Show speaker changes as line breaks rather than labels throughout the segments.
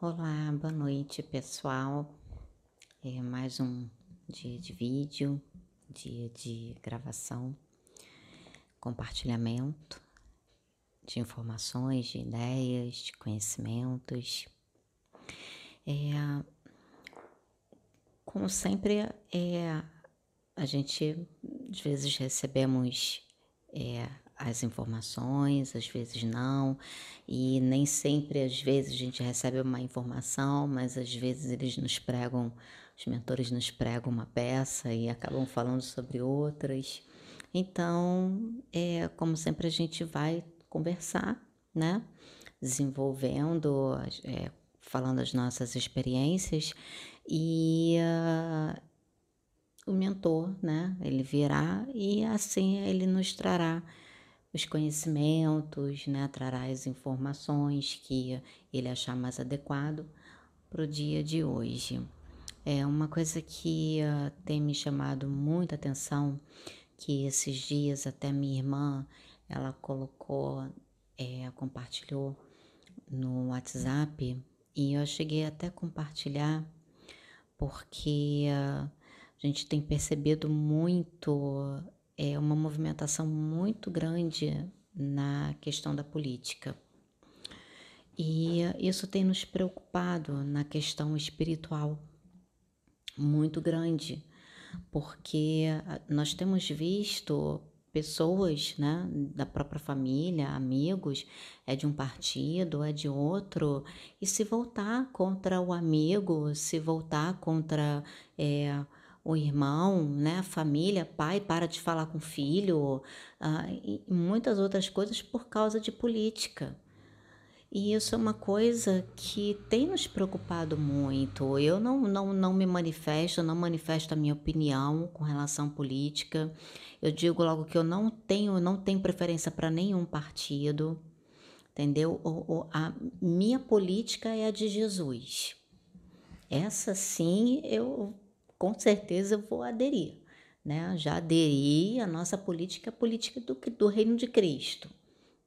Olá, boa noite pessoal. É mais um dia de vídeo, dia de gravação, compartilhamento de informações, de ideias, de conhecimentos. É, como sempre, é, a gente às vezes recebemos é, as informações, às vezes não, e nem sempre, às vezes, a gente recebe uma informação, mas às vezes eles nos pregam, os mentores nos pregam uma peça e acabam falando sobre outras. Então, é, como sempre, a gente vai conversar, né? Desenvolvendo, é, falando as nossas experiências e uh, o mentor, né? Ele virá e assim ele nos trará os conhecimentos, né, trará as informações que ele achar mais adequado para o dia de hoje. É uma coisa que uh, tem me chamado muita atenção, que esses dias até minha irmã, ela colocou, é, compartilhou no WhatsApp e eu cheguei até a compartilhar porque uh, a gente tem percebido muito é uma movimentação muito grande na questão da política. E isso tem nos preocupado na questão espiritual muito grande, porque nós temos visto pessoas, né, da própria família, amigos, é de um partido, é de outro, e se voltar contra o amigo, se voltar contra é, o irmão, né, a família, pai para de falar com o filho, uh, e muitas outras coisas por causa de política. E isso é uma coisa que tem nos preocupado muito. Eu não, não, não me manifesto, não manifesto a minha opinião com relação à política. Eu digo logo que eu não tenho, não tenho preferência para nenhum partido, entendeu? O, o, a minha política é a de Jesus. Essa sim eu com certeza eu vou aderir. Né? Já aderi à nossa política, a política do, do reino de Cristo.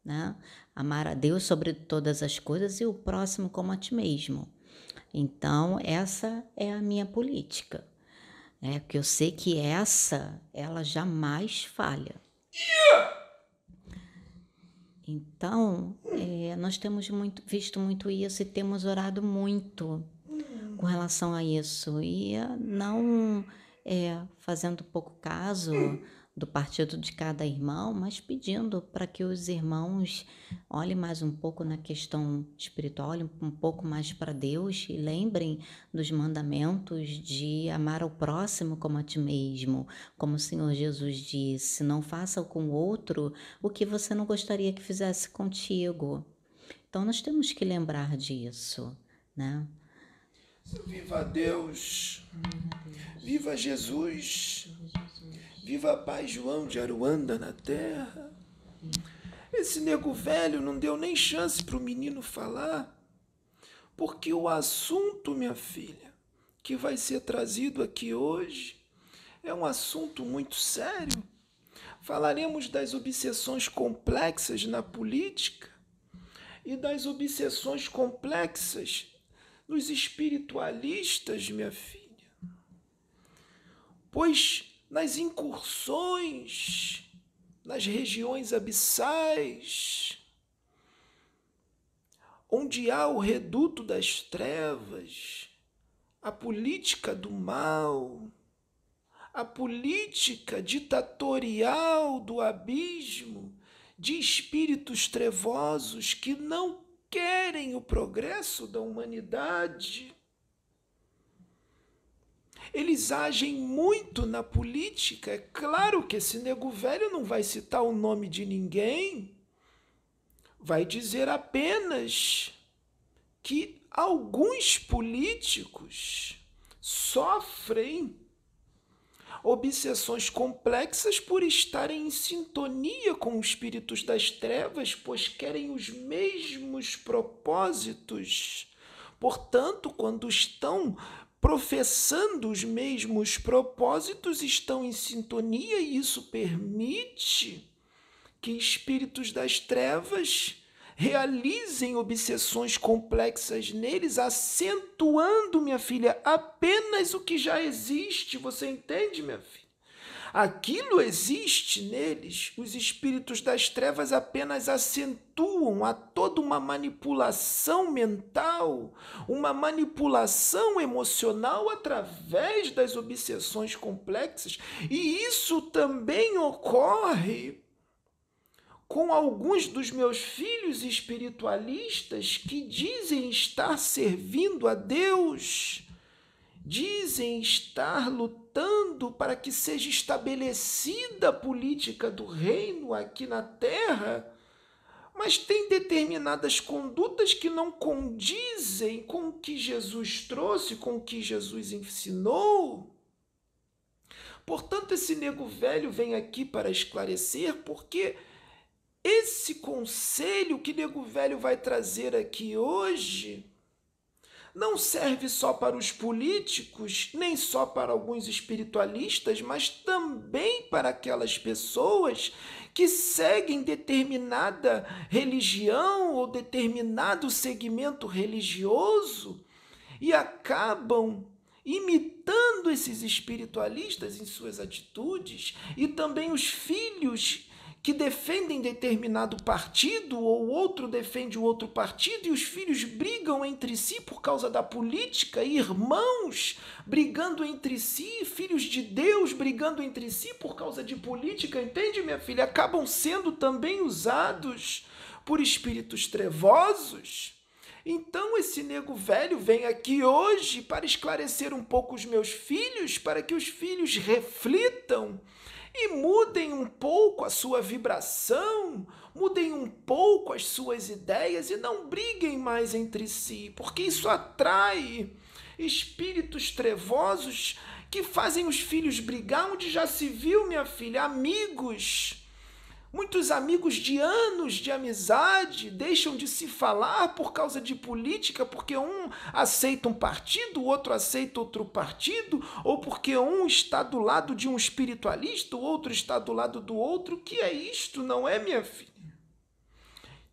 Né? Amar a Deus sobre todas as coisas e o próximo como a ti mesmo. Então, essa é a minha política. É, porque eu sei que essa, ela jamais falha. Então, é, nós temos muito, visto muito isso e temos orado muito com relação a isso e não é, fazendo pouco caso do partido de cada irmão, mas pedindo para que os irmãos olhem mais um pouco na questão espiritual, olhem um pouco mais para Deus e lembrem dos mandamentos de amar ao próximo como a ti mesmo, como o Senhor Jesus disse: não faça com o outro o que você não gostaria que fizesse contigo. Então nós temos que lembrar disso, né?
Viva Deus! Viva Jesus! Viva Pai João de Aruanda na terra! Esse nego velho não deu nem chance para o menino falar, porque o assunto, minha filha, que vai ser trazido aqui hoje é um assunto muito sério. Falaremos das obsessões complexas na política e das obsessões complexas nos espiritualistas, minha filha. Pois nas incursões, nas regiões abissais, onde há o reduto das trevas, a política do mal, a política ditatorial do abismo de espíritos trevosos que não querem o progresso da humanidade. Eles agem muito na política. É claro que esse nego velho não vai citar o nome de ninguém, vai dizer apenas que alguns políticos sofrem obsessões complexas por estarem em sintonia com os espíritos das trevas, pois querem os mesmos propósitos. Portanto, quando estão professando os mesmos propósitos, estão em sintonia e isso permite que espíritos das trevas realizem obsessões complexas neles, acentuando, minha filha, apenas o que já existe. Você entende, minha filha? Aquilo existe neles, os espíritos das trevas apenas acentuam a toda uma manipulação mental, uma manipulação emocional através das obsessões complexas, e isso também ocorre com alguns dos meus filhos espiritualistas que dizem estar servindo a Deus dizem estar lutando para que seja estabelecida a política do reino aqui na terra, mas tem determinadas condutas que não condizem com o que Jesus trouxe, com o que Jesus ensinou. Portanto, esse nego velho vem aqui para esclarecer, porque esse conselho que nego velho vai trazer aqui hoje não serve só para os políticos, nem só para alguns espiritualistas, mas também para aquelas pessoas que seguem determinada religião ou determinado segmento religioso e acabam imitando esses espiritualistas em suas atitudes e também os filhos que defendem determinado partido ou outro defende o outro partido e os filhos brigam entre si por causa da política, irmãos brigando entre si, filhos de Deus brigando entre si por causa de política, entende, minha filha? Acabam sendo também usados por espíritos trevosos. Então esse nego velho vem aqui hoje para esclarecer um pouco os meus filhos, para que os filhos reflitam e mudem um pouco a sua vibração, mudem um pouco as suas ideias e não briguem mais entre si, porque isso atrai espíritos trevosos que fazem os filhos brigar, onde já se viu, minha filha, amigos Muitos amigos de anos de amizade deixam de se falar por causa de política, porque um aceita um partido, o outro aceita outro partido, ou porque um está do lado de um espiritualista, o outro está do lado do outro. Que é isto, não é, minha filha?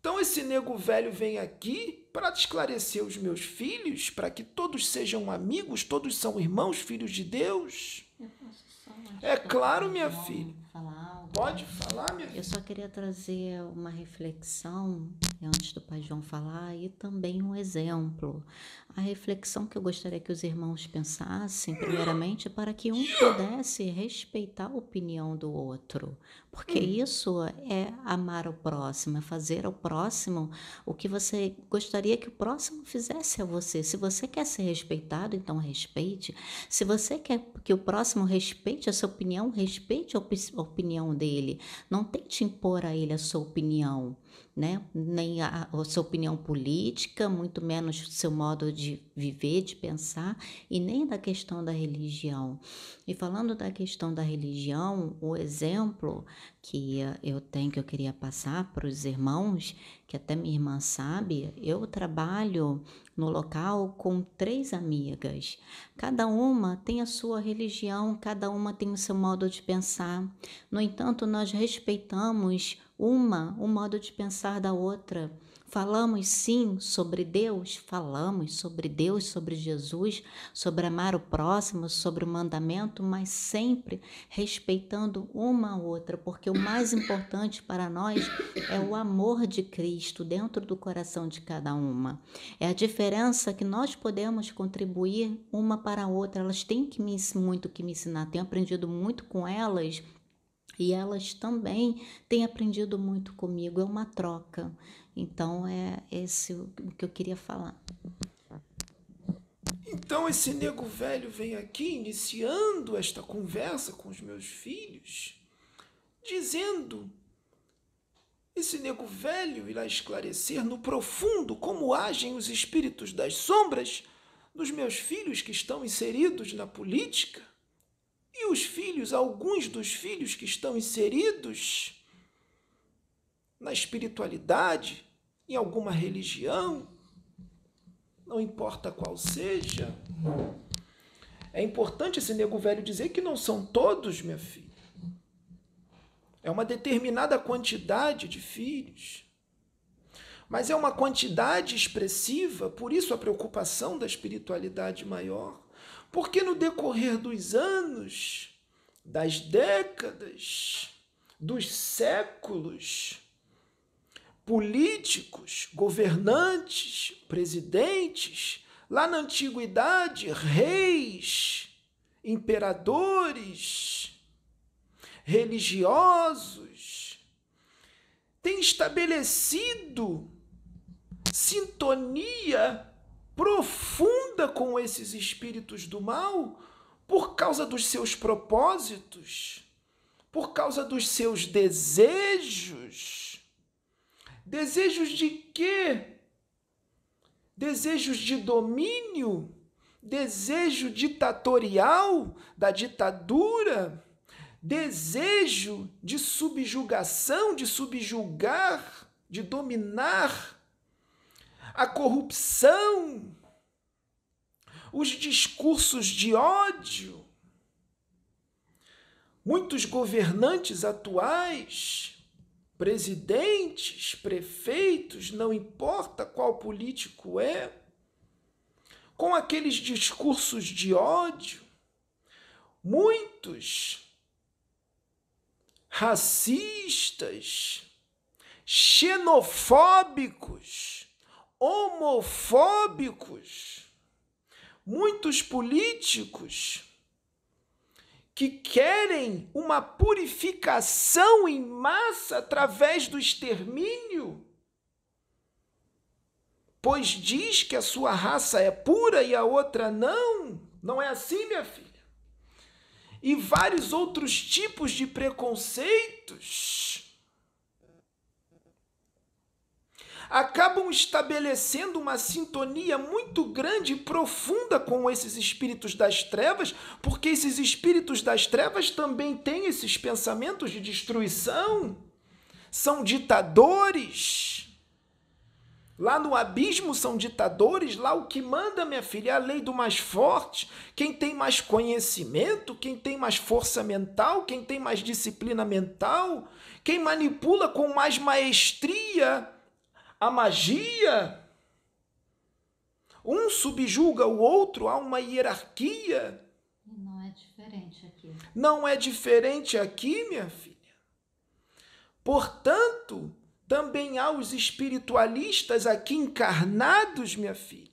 Então esse nego velho vem aqui para esclarecer os meus filhos, para que todos sejam amigos, todos são irmãos, filhos de Deus. É claro, minha filha. Pode falar, minha filha.
Eu só queria trazer uma reflexão antes do Pai João falar e também um exemplo. A reflexão que eu gostaria que os irmãos pensassem, primeiramente, para que um pudesse respeitar a opinião do outro, porque hum. isso é amar o próximo, é fazer ao próximo o que você gostaria que o próximo fizesse a você. Se você quer ser respeitado, então respeite. Se você quer que o próximo respeite a sua opinião, respeite a opinião dele. Não tente impor a ele a sua opinião né? nem a, a sua opinião política, muito menos o seu modo de viver, de pensar, e nem da questão da religião. E falando da questão da religião, o exemplo que eu tenho, que eu queria passar para os irmãos, que até minha irmã sabe, eu trabalho no local com três amigas. Cada uma tem a sua religião, cada uma tem o seu modo de pensar. No entanto, nós respeitamos uma, o modo de pensar da outra. Falamos sim sobre Deus, falamos sobre Deus, sobre Jesus, sobre amar o próximo, sobre o mandamento, mas sempre respeitando uma a outra, porque o mais importante para nós é o amor de Cristo dentro do coração de cada uma. É a diferença que nós podemos contribuir uma para a outra. Elas têm que me, muito que me ensinar, tenho aprendido muito com elas e elas também têm aprendido muito comigo, é uma troca. Então é esse o que eu queria falar.
Então esse nego velho vem aqui iniciando esta conversa com os meus filhos, dizendo esse nego velho irá esclarecer no profundo como agem os espíritos das sombras dos meus filhos que estão inseridos na política e os filhos, alguns dos filhos que estão inseridos na espiritualidade, em alguma religião, não importa qual seja. É importante esse nego velho dizer que não são todos, minha filha. É uma determinada quantidade de filhos. mas é uma quantidade expressiva, por isso a preocupação da espiritualidade maior. Porque no decorrer dos anos, das décadas, dos séculos, políticos, governantes, presidentes, lá na antiguidade, reis, imperadores, religiosos, têm estabelecido sintonia profunda com esses espíritos do mal por causa dos seus propósitos, por causa dos seus desejos. Desejos de quê? Desejos de domínio, desejo ditatorial da ditadura, desejo de subjugação, de subjugar, de dominar a corrupção, os discursos de ódio. Muitos governantes atuais, presidentes, prefeitos, não importa qual político é, com aqueles discursos de ódio, muitos racistas, xenofóbicos, homofóbicos, muitos políticos que querem uma purificação em massa através do extermínio, pois diz que a sua raça é pura e a outra não. Não é assim, minha filha? E vários outros tipos de preconceitos acabam estabelecendo uma sintonia muito grande e profunda com esses espíritos das trevas, porque esses espíritos das trevas também têm esses pensamentos de destruição, são ditadores. Lá no abismo são ditadores, lá o que manda, minha filha, é a lei do mais forte. Quem tem mais conhecimento, quem tem mais força mental, quem tem mais disciplina mental, quem manipula com mais maestria a magia. Um subjuga o outro, há uma hierarquia.
Não é diferente aqui.
Não é diferente aqui, minha filha. Portanto, também há os espiritualistas aqui encarnados, minha filha,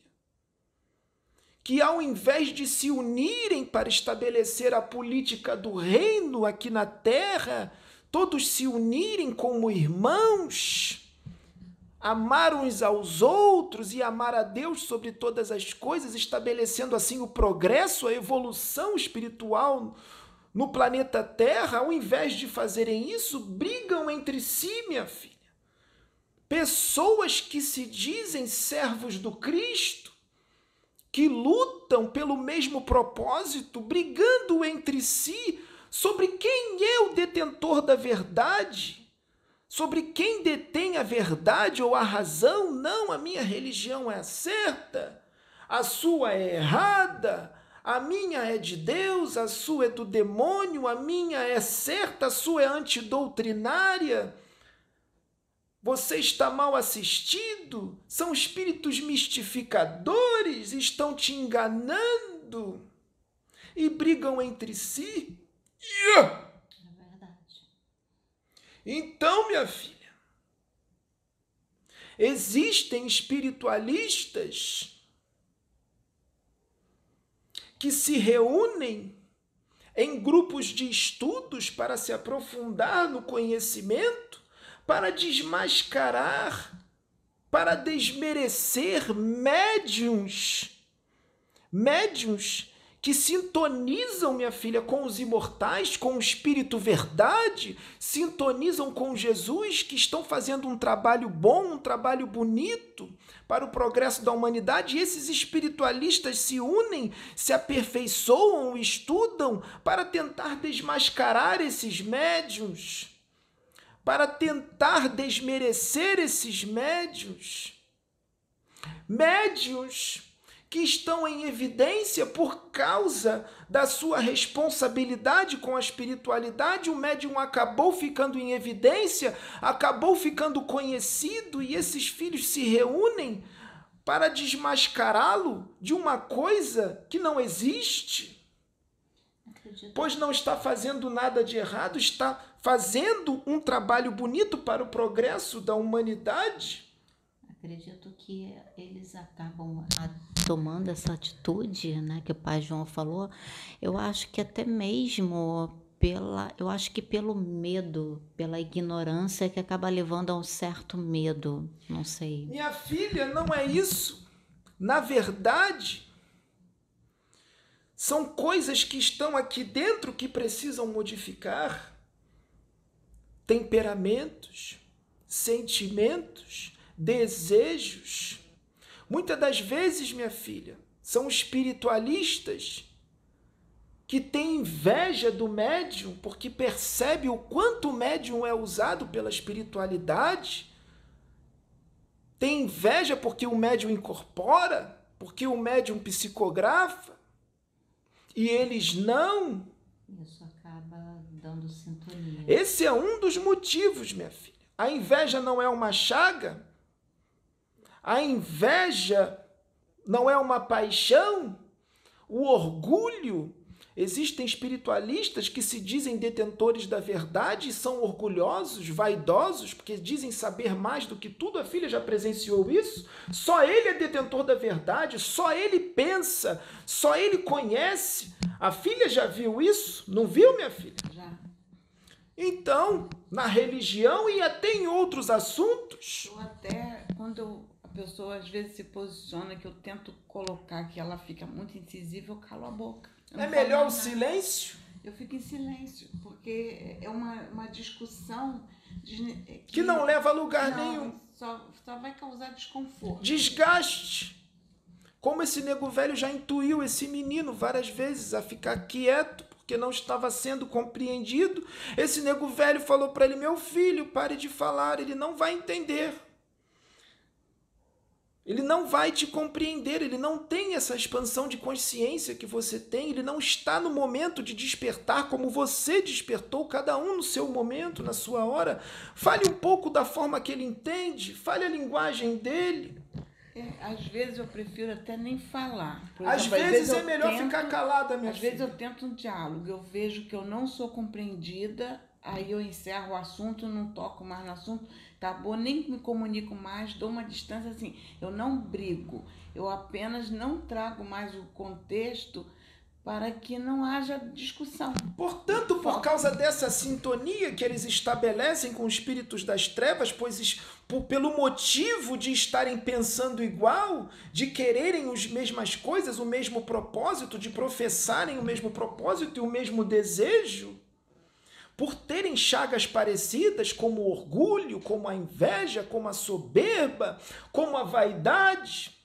que ao invés de se unirem para estabelecer a política do reino aqui na terra, todos se unirem como irmãos amar uns aos outros e amar a Deus sobre todas as coisas, estabelecendo assim o progresso, a evolução espiritual no planeta Terra, ao invés de fazerem isso, brigam entre si, minha filha. Pessoas que se dizem servos do Cristo, que lutam pelo mesmo propósito, brigando entre si sobre quem é o detentor da verdade sobre quem detém a verdade ou a razão. Não, a minha religião é certa, a sua é errada, a minha é de Deus, a sua é do demônio, a minha é certa, a sua é antidoutrinária. Você está mal assistido? São espíritos mistificadores, estão te enganando e brigam entre si. Yeah! Então, minha filha, existem espiritualistas que se reúnem em grupos de estudos para se aprofundar no conhecimento, para desmascarar, para desmerecer médiums, médiums que sintonizam, minha filha, com os imortais, com o Espírito Verdade, sintonizam com Jesus, que estão fazendo um trabalho bom, um trabalho bonito para o progresso da humanidade, e esses espiritualistas se unem, se aperfeiçoam, estudam para tentar desmascarar esses médios, para tentar desmerecer esses médios. Médios que estão em evidência por causa da sua responsabilidade com a espiritualidade. O médium acabou ficando em evidência, acabou ficando conhecido e esses filhos se reúnem para desmascará-lo de uma coisa que não existe. Pois não está fazendo nada de errado, está fazendo um trabalho bonito para o progresso da humanidade.
Acredito que eles acabam tomando essa atitude, né, que o pai João falou. Eu acho que até mesmo pela, eu acho que pelo medo, pela ignorância que acaba levando a um certo medo, não sei.
Minha filha, não é isso. Na verdade, são coisas que estão aqui dentro que precisam modificar. Temperamentos, sentimentos, desejos. Muitas das vezes, minha filha, são espiritualistas que têm inveja do médium porque percebe o quanto o médium é usado pela espiritualidade. Tem inveja porque o médium incorpora, porque o médium psicografa. E eles não.
Isso acaba dando sintonia.
Esse é um dos motivos, minha filha. A inveja não é uma chaga, a inveja não é uma paixão, o orgulho. Existem espiritualistas que se dizem detentores da verdade e são orgulhosos, vaidosos, porque dizem saber mais do que tudo. A filha já presenciou isso. Só ele é detentor da verdade, só ele pensa, só ele conhece. A filha já viu isso? Não viu, minha filha?
Já.
Então, na religião e até em outros assuntos.
Eu até, quando pessoa às vezes se posiciona, que eu tento colocar que ela fica muito incisiva, eu calo a boca.
É melhor o silêncio?
Eu fico em silêncio, porque é uma, uma discussão desne- é
Que não leva a lugar
não,
nenhum.
Só, só vai causar desconforto.
Desgaste. Como esse nego velho já intuiu esse menino várias vezes a ficar quieto porque não estava sendo compreendido. Esse nego velho falou para ele: Meu filho, pare de falar, ele não vai entender. Ele não vai te compreender, ele não tem essa expansão de consciência que você tem, ele não está no momento de despertar como você despertou, cada um no seu momento, na sua hora. Fale um pouco da forma que ele entende, fale a linguagem dele.
É, às vezes eu prefiro até nem falar. Por
Às
exemplo,
vezes
eu
é melhor
tento-
ficar calada, minha
Às
filha.
vezes eu tento um diálogo, eu vejo que eu não sou compreendida, aí eu encerro o assunto, não toco mais no assunto, tá bom, nem me comunico mais, dou uma distância assim. Eu não brigo, eu apenas não trago mais o contexto para que não haja discussão.
Portanto, por causa dessa sintonia que eles estabelecem com os espíritos das trevas, pois por- pelo motivo de estarem pensando igual, de quererem as mesmas coisas, o mesmo propósito, de professarem o mesmo propósito e o mesmo desejo, por terem chagas parecidas, como o orgulho, como a inveja, como a soberba, como a vaidade,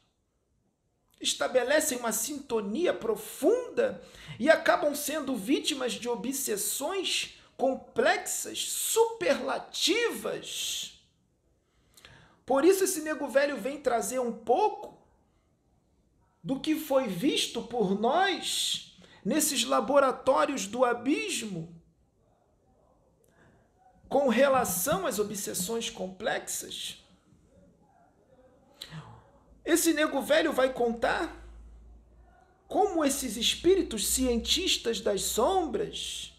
estabelecem uma sintonia profunda e acabam sendo vítimas de obsessões complexas, superlativas. Por isso esse nego velho vem trazer um pouco do que foi visto por nós nesses laboratórios do abismo com relação às obsessões complexas. Esse nego velho vai contar como esses espíritos cientistas das sombras,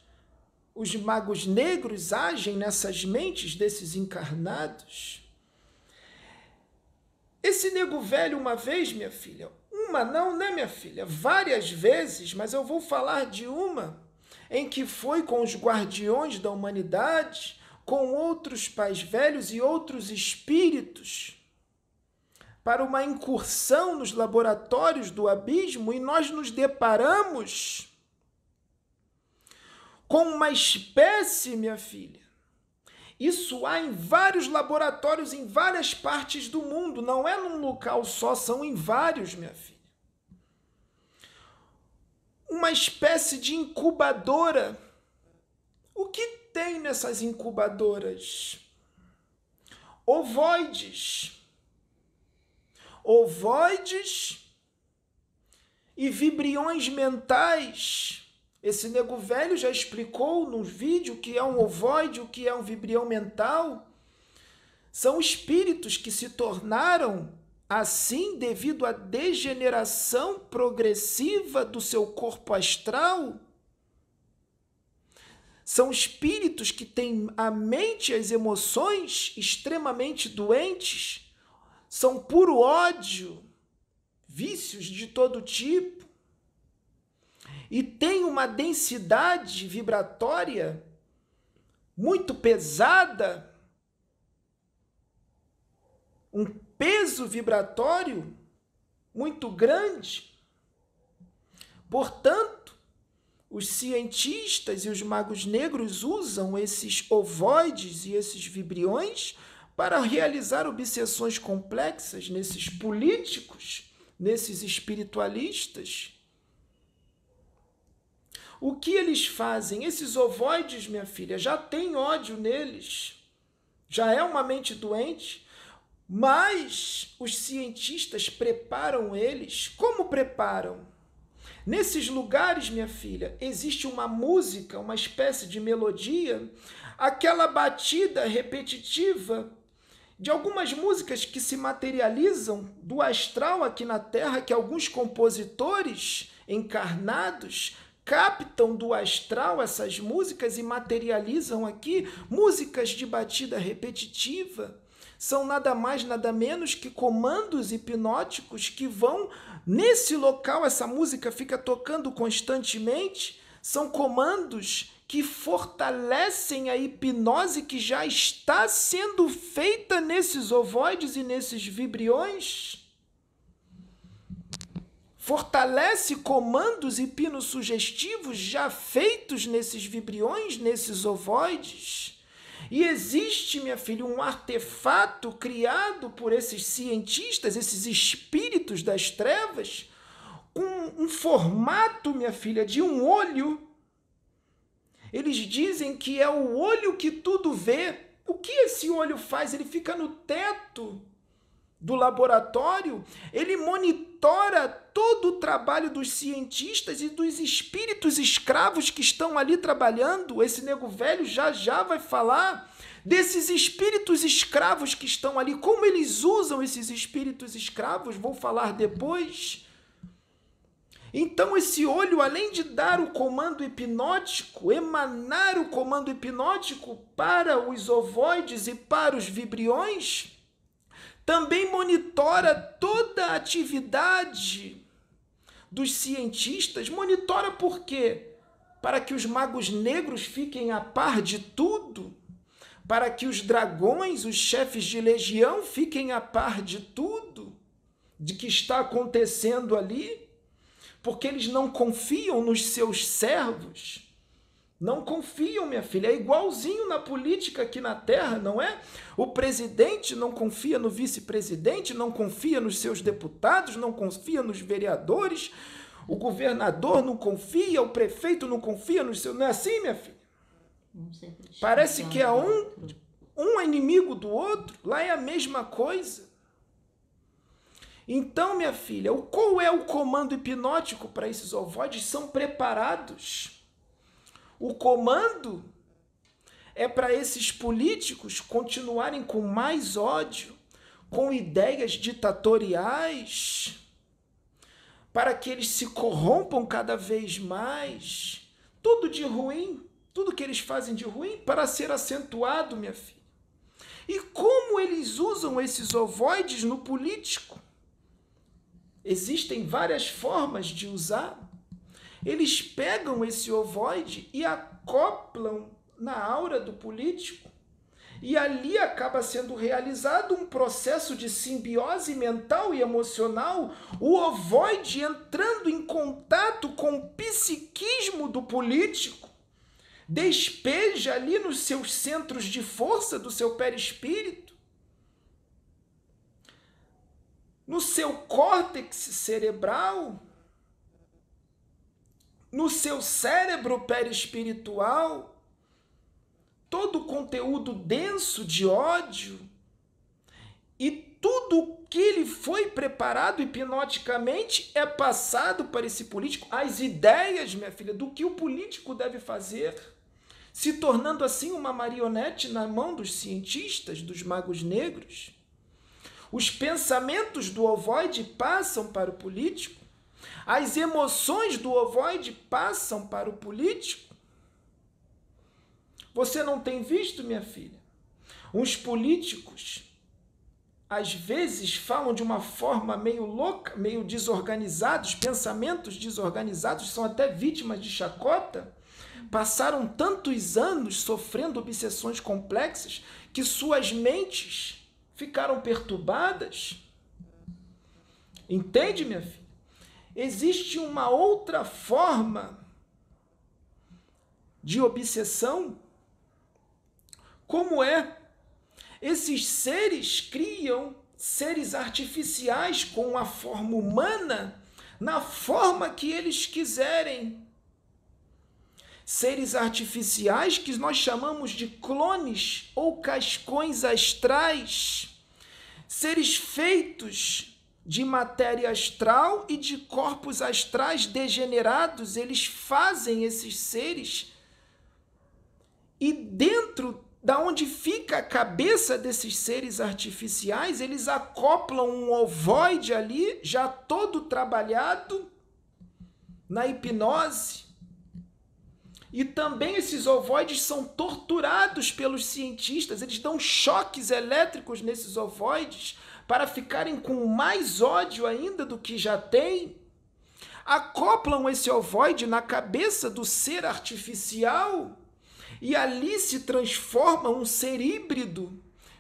os magos negros, agem nessas mentes desses encarnados. Esse nego velho, uma vez, minha filha, uma não, né, minha filha? Várias vezes, mas eu vou falar de uma em que foi com os guardiões da humanidade, com outros pais velhos e outros espíritos para uma incursão nos laboratórios do abismo e nós nos deparamos com uma espécie, minha filha. Isso há em vários laboratórios em várias partes do mundo, não é num local só, são em vários, minha filha. Uma espécie de incubadora. O que tem nessas incubadoras? Ovoides ovoides e vibriões mentais. Esse nego velho já explicou no vídeo o que é um ovoide, o que é um vibrião mental. São espíritos que se tornaram assim devido à degeneração progressiva do seu corpo astral. São espíritos que têm a mente e as emoções extremamente doentes, são puro ódio, vícios de todo tipo, e têm uma densidade vibratória muito pesada. Um peso vibratório muito grande. Portanto, os cientistas e os magos negros usam esses ovoides e esses vibriões para realizar obsessões complexas nesses políticos, nesses espiritualistas. O que eles fazem? Esses ovoides, minha filha, já tem ódio neles. Já é uma mente doente, mas os cientistas preparam eles. Como preparam? Nesses lugares, minha filha, existe uma música, uma espécie de melodia, aquela batida repetitiva de algumas músicas que se materializam do astral aqui na Terra, que alguns compositores encarnados captam do astral essas músicas e materializam aqui. Músicas de batida repetitiva são nada mais, nada menos que comandos hipnóticos que vão nesse local, essa música fica tocando constantemente, são comandos que fortalecem a hipnose que já está sendo feita nesses ovoides e nesses vibriões. Fortalece comandos hipnossugestivos já feitos nesses vibriões, nesses ovoides. E existe, minha filha, um artefato criado por esses cientistas, esses espíritos das trevas, com um formato, minha filha, de um olho. Eles dizem que é o olho que tudo vê. O que esse olho faz? Ele fica no teto do laboratório, ele monitora todo o trabalho dos cientistas e dos espíritos escravos que estão ali trabalhando. Esse nego velho já já vai falar desses espíritos escravos que estão ali, como eles usam esses espíritos escravos, vou falar depois. Então, esse olho, além de dar o comando hipnótico, emanar o comando hipnótico para os ovoides e para os vibriões, também monitora toda a atividade dos cientistas. Monitora por quê? Para que os magos negros fiquem a par de tudo, para que os dragões, os chefes de legião, fiquem a par de tudo, de que está acontecendo ali, porque eles não confiam nos seus servos não confiam, minha filha. É igualzinho na política aqui na Terra, não é? O presidente não confia no vice-presidente, não confia nos seus deputados, não confia nos vereadores, o governador não confia, o prefeito não confia nos seus. Não é assim, minha filha? Parece que é um, um é inimigo do outro. Lá é a mesma coisa. Então, minha filha, qual é o comando hipnótico para esses ovoides? São preparados. O comando é para esses políticos continuarem com mais ódio, com ideias ditatoriais, para que eles se corrompam cada vez mais. Tudo de ruim, tudo que eles fazem de ruim para ser acentuado, minha filha. E como eles usam esses ovoides no político? Existem várias formas de usar. Eles pegam esse ovoide e acoplam na aura do político. E ali acaba sendo realizado um processo de simbiose mental e emocional, o ovoide entrando em contato com o psiquismo do político, despeja ali nos seus centros de força do seu perispírito, no seu córtex cerebral, no seu cérebro perispiritual, todo o conteúdo denso de ódio e tudo que ele foi preparado hipnoticamente é passado para esse político, as ideias, minha filha, do que o político deve fazer, se tornando assim uma marionete na mão dos cientistas, dos magos negros. Os pensamentos do ovoide passam para o político, as emoções do ovoide passam para o político. Você não tem visto, minha filha? Uns políticos às vezes falam de uma forma meio louca, meio desorganizada, os pensamentos desorganizados são até vítimas de chacota. Passaram tantos anos sofrendo obsessões complexas que suas mentes ficaram perturbadas. Entende, minha filha? Existe uma outra forma de obsessão. Como é esses seres criam seres artificiais com a forma humana na forma que eles quiserem. Seres artificiais que nós chamamos de clones ou cascões astrais. Seres feitos de matéria astral e de corpos astrais degenerados, eles fazem esses seres e dentro da onde fica a cabeça desses seres artificiais, eles acoplam um ovoide ali, já todo trabalhado na hipnose. E também esses ovoides são torturados pelos cientistas, eles dão choques elétricos nesses ovoides para ficarem com mais ódio ainda do que já têm. Acoplam esse ovoide na cabeça do ser artificial e ali se transforma um ser híbrido,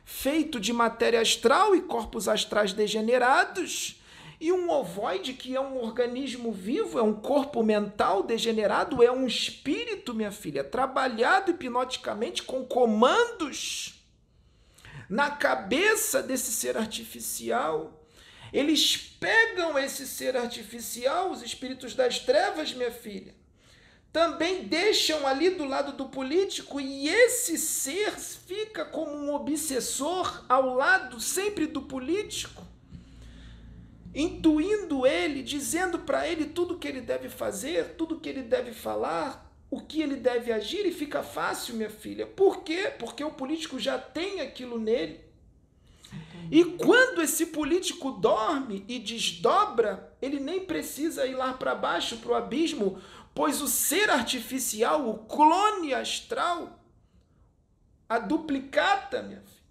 feito de matéria astral e corpos astrais degenerados, e um ovoide, que é um organismo vivo, é um corpo mental degenerado, é um espírito, minha filha, trabalhado hipnoticamente com comandos na cabeça desse ser artificial. Eles pegam esse ser artificial, os espíritos das trevas, minha filha, também deixam ali do lado do político e esse ser fica como um obsessor ao lado sempre do político, intuindo ele, dizendo para ele tudo que ele deve fazer, tudo que ele deve falar, o que ele deve agir e fica fácil, minha filha. Por quê? Porque o político já tem aquilo nele. E quando esse político dorme e desdobra, ele nem precisa ir lá para baixo, para o abismo, Pois o ser artificial, o clone astral, a duplicata, minha filha,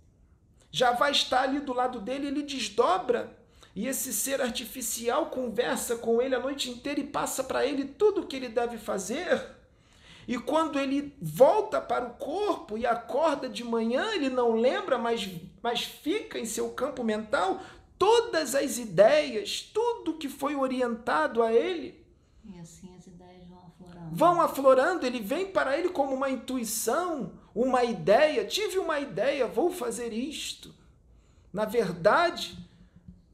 já vai estar ali do lado dele, ele desdobra. E esse ser artificial conversa com ele a noite inteira e passa para ele tudo o que ele deve fazer. E quando ele volta para o corpo e acorda de manhã, ele não lembra, mas, mas fica em seu campo mental todas as ideias, tudo que foi orientado a ele.
E assim
vão aflorando, ele vem para ele como uma intuição, uma ideia. Tive uma ideia, vou fazer isto. Na verdade,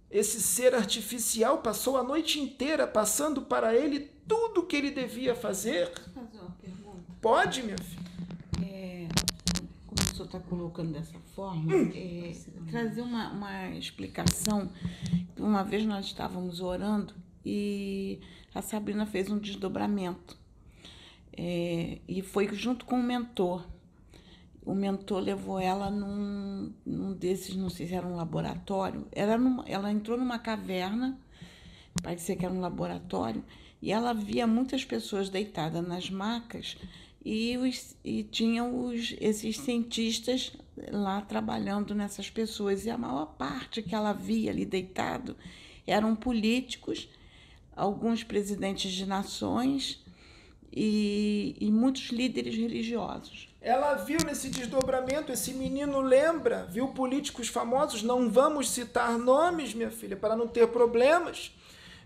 esse ser artificial passou a noite inteira passando para ele tudo o que ele devia fazer.
Posso fazer uma pergunta?
Pode, minha filha.
É, como o senhor está colocando dessa forma, hum. é, trazer uma, uma explicação. Uma vez nós estávamos orando e a Sabrina fez um desdobramento. É, e foi junto com o mentor. O mentor levou ela num, num desses, não sei se era um laboratório. Era numa, ela entrou numa caverna, parecia que era um laboratório, e ela via muitas pessoas deitadas nas macas e, os, e tinha os, esses cientistas lá trabalhando nessas pessoas. E a maior parte que ela via ali deitado eram políticos, alguns presidentes de nações e, e muitos líderes religiosos.
Ela viu nesse desdobramento, esse menino lembra, viu políticos famosos, não vamos citar nomes, minha filha, para não ter problemas.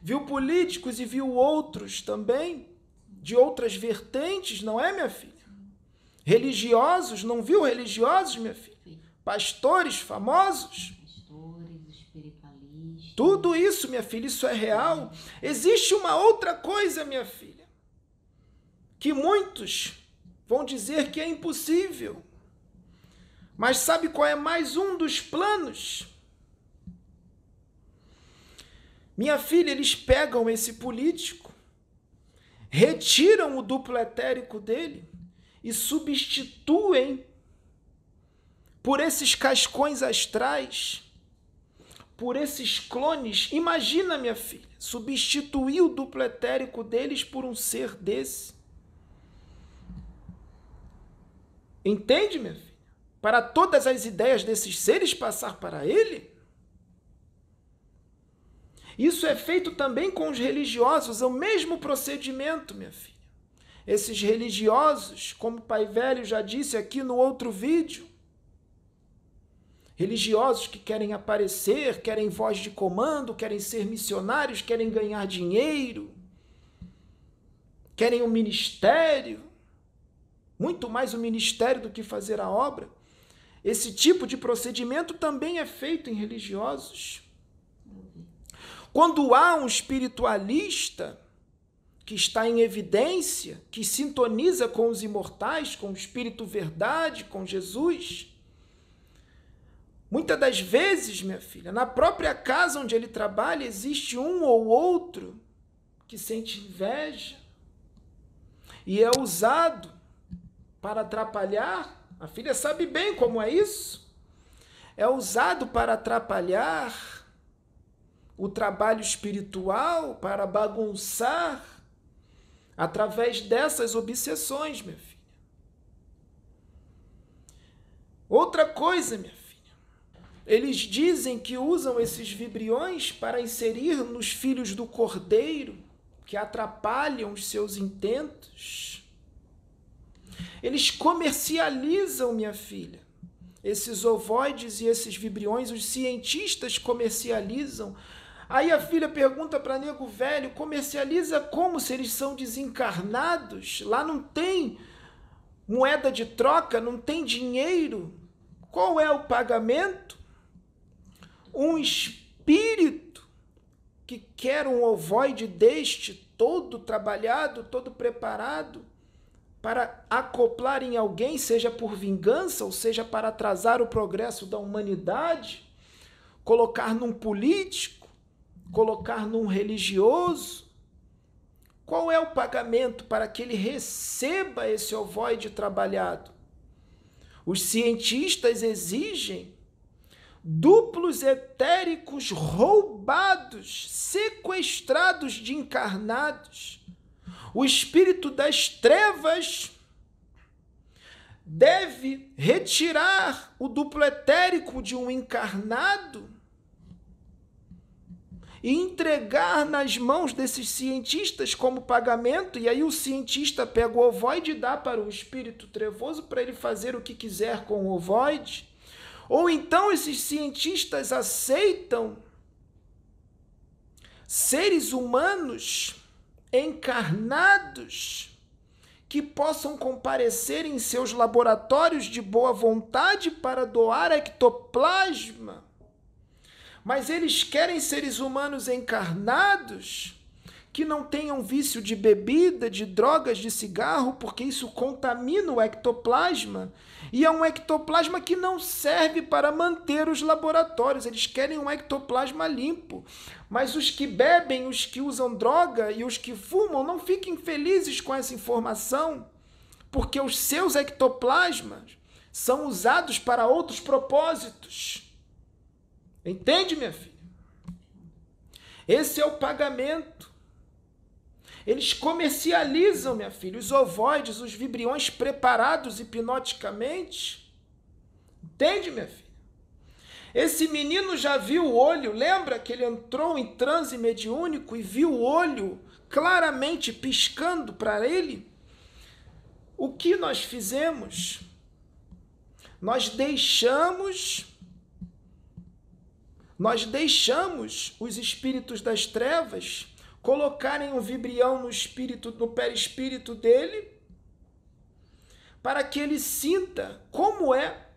Viu políticos e viu outros também, de outras vertentes, não é, minha filha? Religiosos, não viu religiosos, minha filha? Pastores famosos.
Pastores, espiritualistas.
Tudo isso, minha filha, isso é real. Existe uma outra coisa, minha filha que muitos vão dizer que é impossível. Mas sabe qual é mais um dos planos? Minha filha, eles pegam esse político, retiram o duplo etérico dele e substituem por esses cascões astrais, por esses clones. Imagina, minha filha, substituir o duplo etérico deles por um ser desse. Entende, minha filha? Para todas as ideias desses seres passar para ele? Isso é feito também com os religiosos, é o mesmo procedimento, minha filha. Esses religiosos, como o Pai Velho já disse aqui no outro vídeo, religiosos que querem aparecer, querem voz de comando, querem ser missionários, querem ganhar dinheiro, querem um ministério, muito mais o ministério do que fazer a obra. Esse tipo de procedimento também é feito em religiosos. Quando há um espiritualista que está em evidência, que sintoniza com os imortais, com o Espírito Verdade, com Jesus, muitas das vezes, minha filha, na própria casa onde ele trabalha, existe um ou outro que sente inveja e é usado para atrapalhar. A filha sabe bem como é isso. É usado para atrapalhar o trabalho espiritual para bagunçar através dessas obsessões, minha filha. Outra coisa, minha filha, eles dizem que usam esses vibriões para inserir nos filhos do cordeiro que atrapalham os seus intentos. Eles comercializam, minha filha, esses ovoides e esses vibriões, os cientistas comercializam Aí a filha pergunta para nego velho: comercializa como se eles são desencarnados? Lá não tem moeda de troca, não tem dinheiro. Qual é o pagamento? Um espírito que quer um ovoide deste todo trabalhado, todo preparado para acoplar em alguém, seja por vingança ou seja para atrasar o progresso da humanidade, colocar num político colocar num religioso? Qual é o pagamento para que ele receba esse ovoide trabalhado? Os cientistas exigem duplos etéricos roubados, sequestrados de encarnados. O espírito das trevas deve retirar o duplo etérico de um encarnado e entregar nas mãos desses cientistas como pagamento, e aí o cientista pega o ovoide e dá para o espírito trevoso para ele fazer o que quiser com o ovoide. Ou então esses cientistas aceitam seres humanos encarnados que possam comparecer em seus laboratórios de boa vontade para doar ectoplasma mas eles querem seres humanos encarnados que não tenham vício de bebida, de drogas, de cigarro, porque isso contamina o ectoplasma. E é um ectoplasma que não serve para manter os laboratórios. Eles querem um ectoplasma limpo. Mas os que bebem, os que usam droga e os que fumam, não fiquem felizes com essa informação, porque os seus ectoplasmas são usados para outros propósitos. Entende, minha filha? Esse é o pagamento. Eles comercializam, minha filha, os ovoides, os vibriões preparados hipnoticamente. Entende, minha filha? Esse menino já viu o olho, lembra que ele entrou em transe mediúnico e viu o olho claramente piscando para ele? O que nós fizemos? Nós deixamos nós deixamos os espíritos das trevas colocarem um vibrião no espírito, no perispírito dele, para que ele sinta como é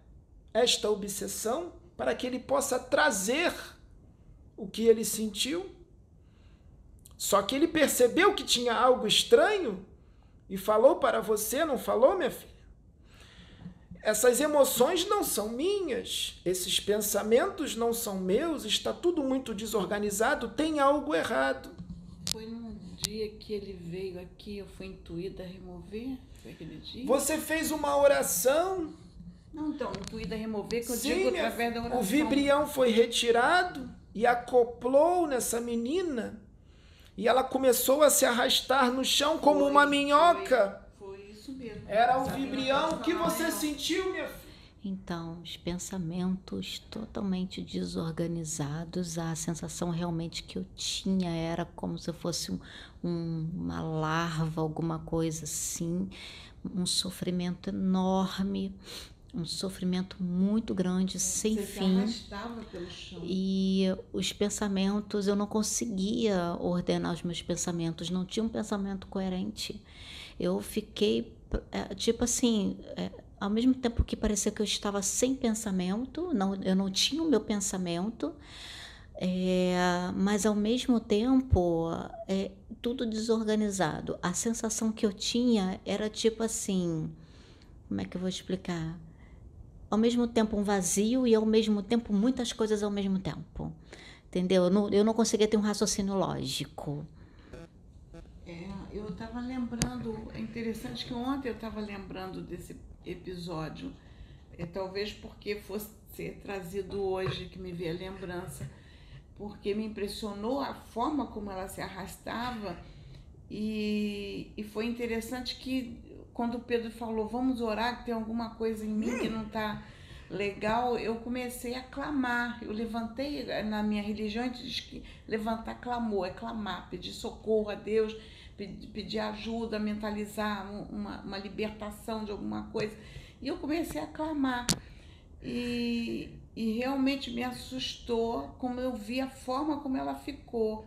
esta obsessão, para que ele possa trazer o que ele sentiu. Só que ele percebeu que tinha algo estranho e falou para você, não falou, minha filha? Essas emoções não são minhas, esses pensamentos não são meus, está tudo muito desorganizado, tem algo errado.
Foi num dia que ele veio aqui, eu fui intuída a remover? Foi aquele dia?
Você fez uma oração.
Não, então, intuída a remover, que eu
Sim,
digo
minha-
através da oração.
o vibrião foi retirado e acoplou nessa menina. E ela começou a se arrastar no chão como
Foi,
uma minhoca.
Foi, mesmo.
Era o vibrião.
eu
que você sentiu, minha filha?
Então, os pensamentos totalmente desorganizados, a sensação realmente que eu tinha era como se fosse um- um- uma larva, alguma coisa assim, um sofrimento enorme, um sofrimento muito grande, sem
Você se
fim.
arrastava pelo chão.
E os pensamentos, eu não conseguia ordenar os meus pensamentos, não tinha um pensamento coerente. Eu fiquei, é, tipo assim, é, ao mesmo tempo que parecia que eu estava sem pensamento, não, eu não tinha o meu pensamento, é, mas ao mesmo tempo, é, tudo desorganizado. A sensação que eu tinha era tipo assim, como é que eu vou explicar? Ao mesmo tempo um vazio e ao mesmo tempo muitas coisas ao mesmo tempo. Entendeu? Eu não, eu não conseguia ter um raciocínio lógico.
Estava lembrando, é interessante que ontem eu estava lembrando desse episódio, é, talvez porque fosse ser trazido hoje que me veio a lembrança, porque me impressionou a forma como ela se arrastava e, e foi interessante que quando o Pedro falou vamos orar que tem alguma coisa em mim que não está legal, eu comecei a clamar. Eu levantei na minha religião, a gente diz que levantar clamor, é clamar, pedir socorro a Deus, pedir, ajuda, mentalizar um- uma, uma libertação de alguma coisa. E eu comecei a clamar. E, e realmente me assustou como eu vi a forma como ela ficou.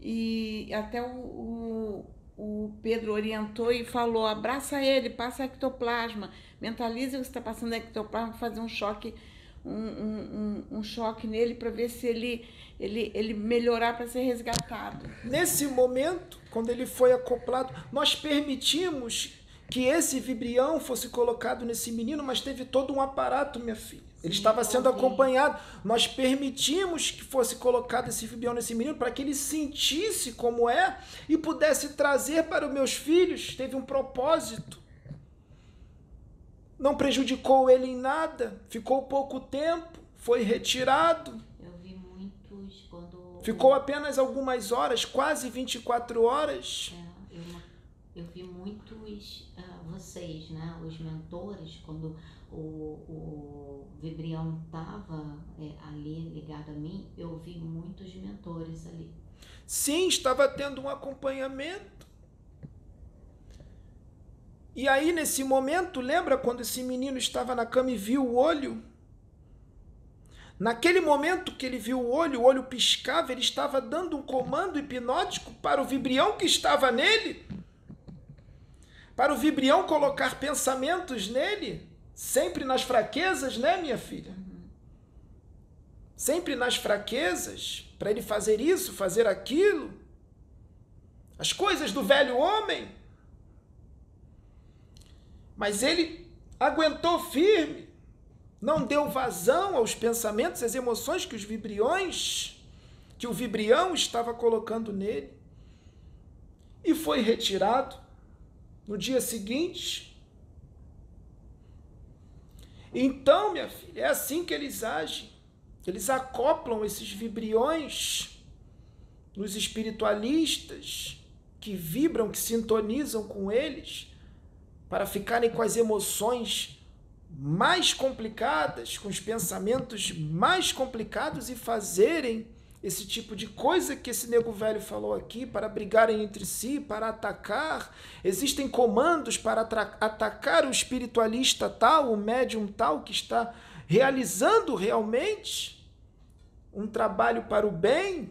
E até o, o, o Pedro orientou e falou: abraça ele, passa ectoplasma, mentaliza que você está passando ectoplasma, fazer um choque, um, um, um, um choque nele para ver se ele, ele, ele melhorar para ser resgatado.
Nesse momento, quando ele foi acoplado, nós permitimos que esse vibrião fosse colocado nesse menino, mas teve todo um aparato, minha filha. Ele estava sendo
ok.
acompanhado. Nós permitimos que fosse colocado esse vibrião nesse menino para que ele sentisse como é e pudesse trazer para os meus filhos. Teve um propósito. Não prejudicou ele em nada. Ficou pouco tempo. Foi retirado.
Eu vi muitos quando.
Ficou apenas algumas horas, quase 24 horas.
É, eu, eu vi muitos, ah, vocês, né, os mentores, quando o, o Vibrião estava ali ligado a mim, eu vi muitos mentores ali.
Sim, estava tendo um acompanhamento. E aí, nesse momento, lembra quando esse menino estava na cama e viu o olho? Naquele momento que ele viu o olho, o olho piscava, ele estava dando um comando hipnótico para o vibrião que estava nele. Para o vibrião colocar pensamentos nele, sempre nas fraquezas, né, minha filha? Sempre nas fraquezas, para ele fazer isso, fazer aquilo. As coisas do velho homem. Mas ele aguentou firme, não deu vazão aos pensamentos, às emoções que os vibriões, que o vibrião estava colocando nele, e foi retirado. No dia seguinte, então, minha filha, é assim que eles agem. Eles acoplam esses vibriões nos espiritualistas que vibram, que sintonizam com eles, para ficarem com as emoções mais complicadas, com os pensamentos mais complicados e fazerem esse tipo de coisa que esse nego velho falou aqui, para brigarem entre si, para atacar. Existem comandos para atacar o espiritualista tal, o médium tal, que está realizando realmente um trabalho para o bem.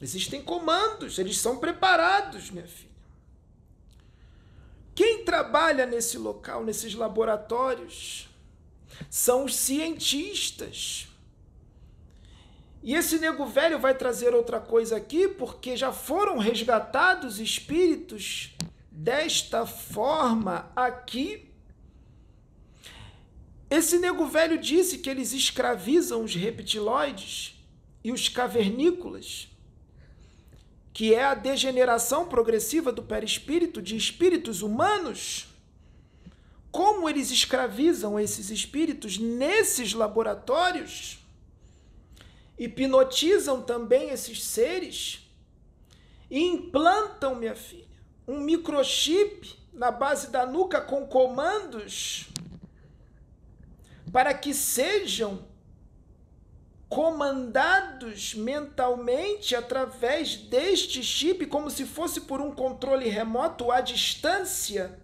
Existem comandos, eles são preparados, minha filha. Quem trabalha nesse local, nesses laboratórios, são os cientistas. E esse nego velho vai trazer outra coisa aqui, porque já foram resgatados espíritos desta forma aqui. Esse nego velho disse que eles escravizam os reptiloides e os cavernícolas, que é a degeneração progressiva do perispírito de espíritos humanos. Como eles escravizam esses espíritos nesses laboratórios? Hipnotizam também esses seres e implantam, minha filha, um microchip na base da nuca com comandos para que sejam comandados mentalmente através deste chip, como se fosse por um controle remoto à distância.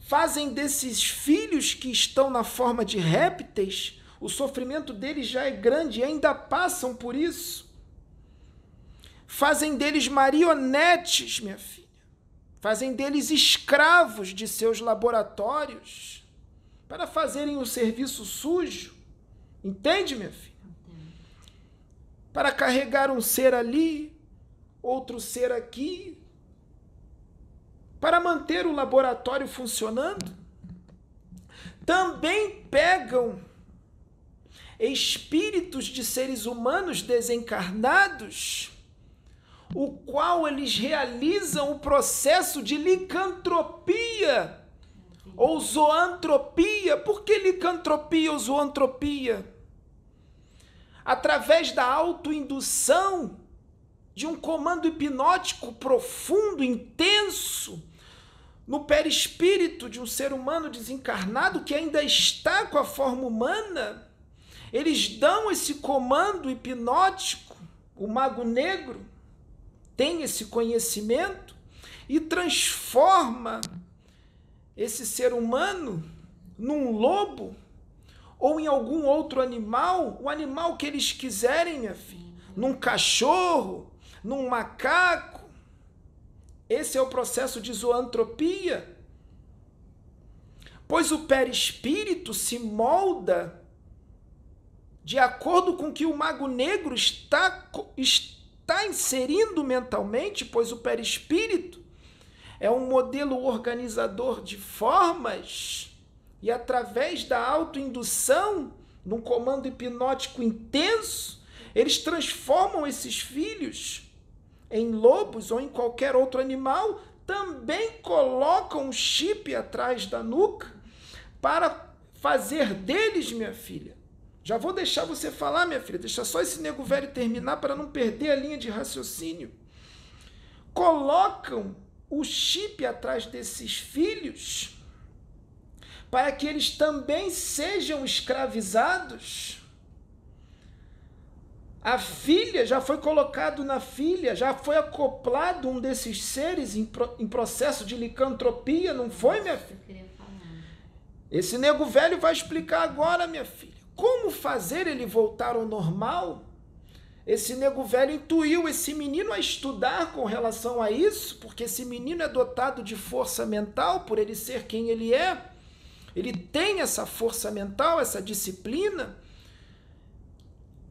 Fazem desses filhos que estão na forma de répteis, o sofrimento deles já é grande e ainda passam por isso. Fazem deles marionetes, minha filha. Fazem deles escravos de seus laboratórios para fazerem o serviço sujo. Entende, minha filha? Para carregar um ser ali, outro ser aqui, para manter o laboratório funcionando. Também pegam espíritos de seres humanos desencarnados, o qual eles realizam o processo de licantropia ou zoantropia. Por que licantropia ou zoantropia? Através da autoindução de um comando hipnótico profundo, intenso, no perispírito de um ser humano desencarnado que ainda está com a forma humana, eles dão esse comando hipnótico, o mago negro tem esse conhecimento e transforma esse ser humano num lobo ou em algum outro animal, o animal que eles quiserem, minha filha, num cachorro, num macaco. Esse é o processo de zoantropia. Pois o perispírito se molda de acordo com que o mago negro está, está inserindo mentalmente, pois o perispírito é um modelo organizador de formas e através da autoindução, num comando hipnótico intenso, eles transformam esses filhos em lobos ou em qualquer outro animal, também colocam um chip atrás da nuca para fazer deles, minha filha. Já vou deixar você falar, minha filha, deixa só esse nego velho terminar para não perder a linha de raciocínio. Colocam o chip atrás desses filhos para que eles também sejam escravizados. A filha já foi colocado na filha, já foi acoplado um desses seres em, pro, em processo de licantropia, não foi, minha filha? Esse nego velho vai explicar agora, minha filha, como fazer ele voltar ao normal esse nego velho intuiu esse menino a estudar com relação a isso, porque esse menino é dotado de força mental por ele ser quem ele é. Ele tem essa força mental, essa disciplina.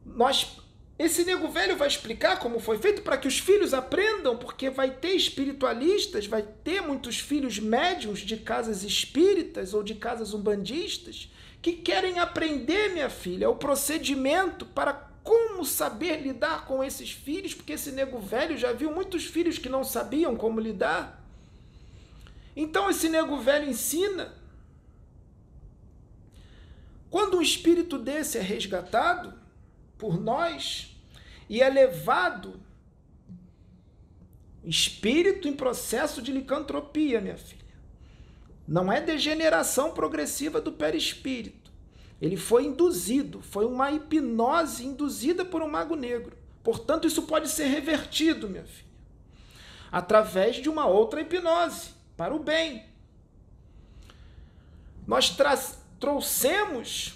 Nós esse nego velho vai explicar como foi feito para que os filhos aprendam, porque vai ter espiritualistas, vai ter muitos filhos médiums de casas espíritas ou de casas umbandistas que querem aprender, minha filha, o procedimento para saber lidar com esses filhos? Porque esse nego velho já viu muitos filhos que não sabiam como lidar. Então esse nego velho ensina. Quando um espírito desse é resgatado por nós e é levado, espírito em processo de licantropia, minha filha. Não é degeneração progressiva do perispírito ele foi induzido, foi uma hipnose induzida por um mago negro. Portanto, isso pode ser revertido, minha filha, através de uma outra hipnose, para o bem. Nós trouxemos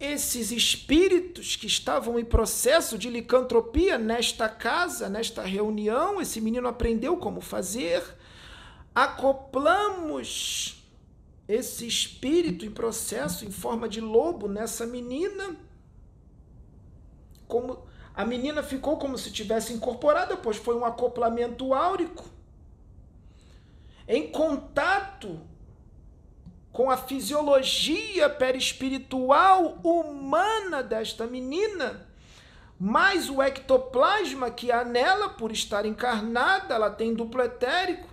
esses espíritos que estavam em processo de licantropia nesta casa, nesta reunião, esse menino aprendeu como fazer, acoplamos esse espírito em processo em forma de lobo nessa menina. Como a menina ficou como se tivesse incorporada, pois foi um acoplamento áurico. Em contato com a fisiologia perispiritual humana desta menina, mais o ectoplasma que há nela, por estar encarnada, ela tem duplo etérico.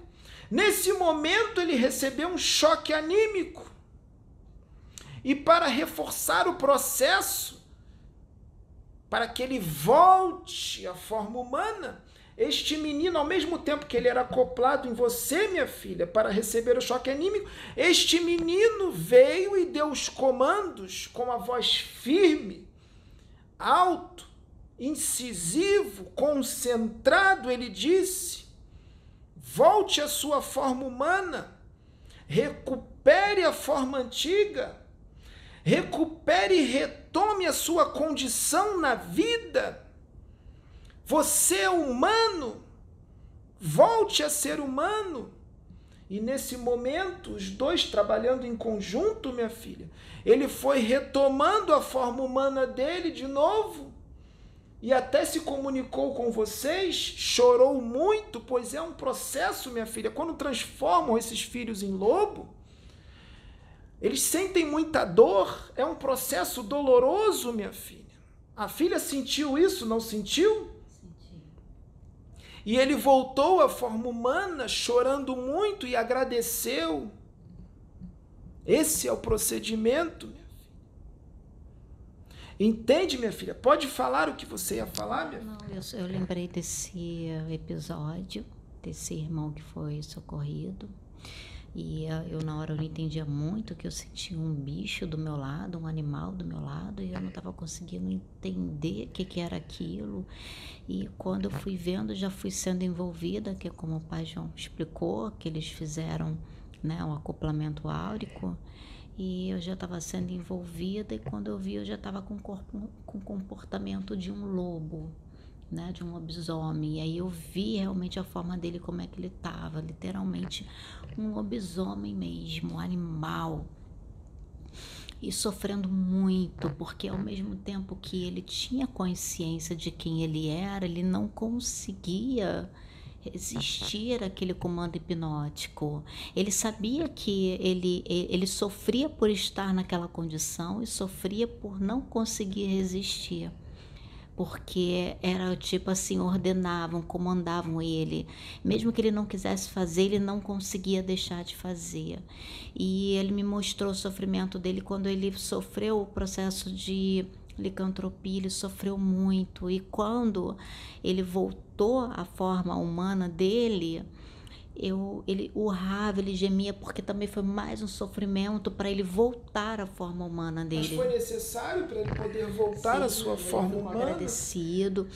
Nesse momento, ele recebeu um choque anímico. E para reforçar o processo, para que ele volte à forma humana, este menino, ao mesmo tempo que ele era acoplado em você, minha filha, para receber o choque anímico, este menino veio e deu os comandos com a voz firme, alto, incisivo, concentrado. Ele disse: volte à sua forma humana, recupere a forma antiga, recupere e retome a sua condição na vida você é humano. Volte a ser humano. E nesse momento, os dois trabalhando em conjunto, minha filha, ele foi retomando a forma humana dele de novo. E até se comunicou com vocês, chorou muito, pois é um processo, minha filha. Quando transformam esses filhos em lobo, eles sentem muita dor, é um processo doloroso, minha filha. A filha sentiu isso, não sentiu? E ele voltou à forma humana, chorando muito e agradeceu. Esse é o procedimento. Entende, minha filha? Pode falar o que você ia falar, minha
Não, filha? Eu, eu lembrei desse episódio, desse irmão que foi socorrido. E uh, eu, na hora, eu não entendia muito que eu sentia um bicho do meu lado, um animal do meu lado, e eu não estava conseguindo entender o que, que era aquilo. E quando eu fui vendo, já fui sendo envolvida, que é como o pai João explicou, que eles fizeram né, um acoplamento áurico. E eu já estava sendo envolvida, e quando eu vi, eu já estava com, corpo, com comportamento de um lobo né, de um lobisomem. E aí eu vi realmente a forma dele, como é que ele estava, literalmente um lobisomem mesmo, um animal. E sofrendo muito, porque ao mesmo tempo que ele tinha consciência de quem ele era, ele não conseguia resistir àquele comando hipnótico. Ele sabia que ele, ele sofria por estar naquela condição e sofria por não conseguir resistir porque era tipo assim, ordenavam, comandavam ele. Mesmo que ele não quisesse fazer, ele não conseguia deixar de fazer. E ele me mostrou o sofrimento dele quando ele sofreu o processo de licantropia, ele sofreu muito. E quando ele voltou à forma humana dele, eu, ele urrava, ele gemia, porque também foi mais um sofrimento para ele voltar à forma humana dele.
Mas foi necessário para ele poder voltar Sim, à sua forma humana?
agradecido.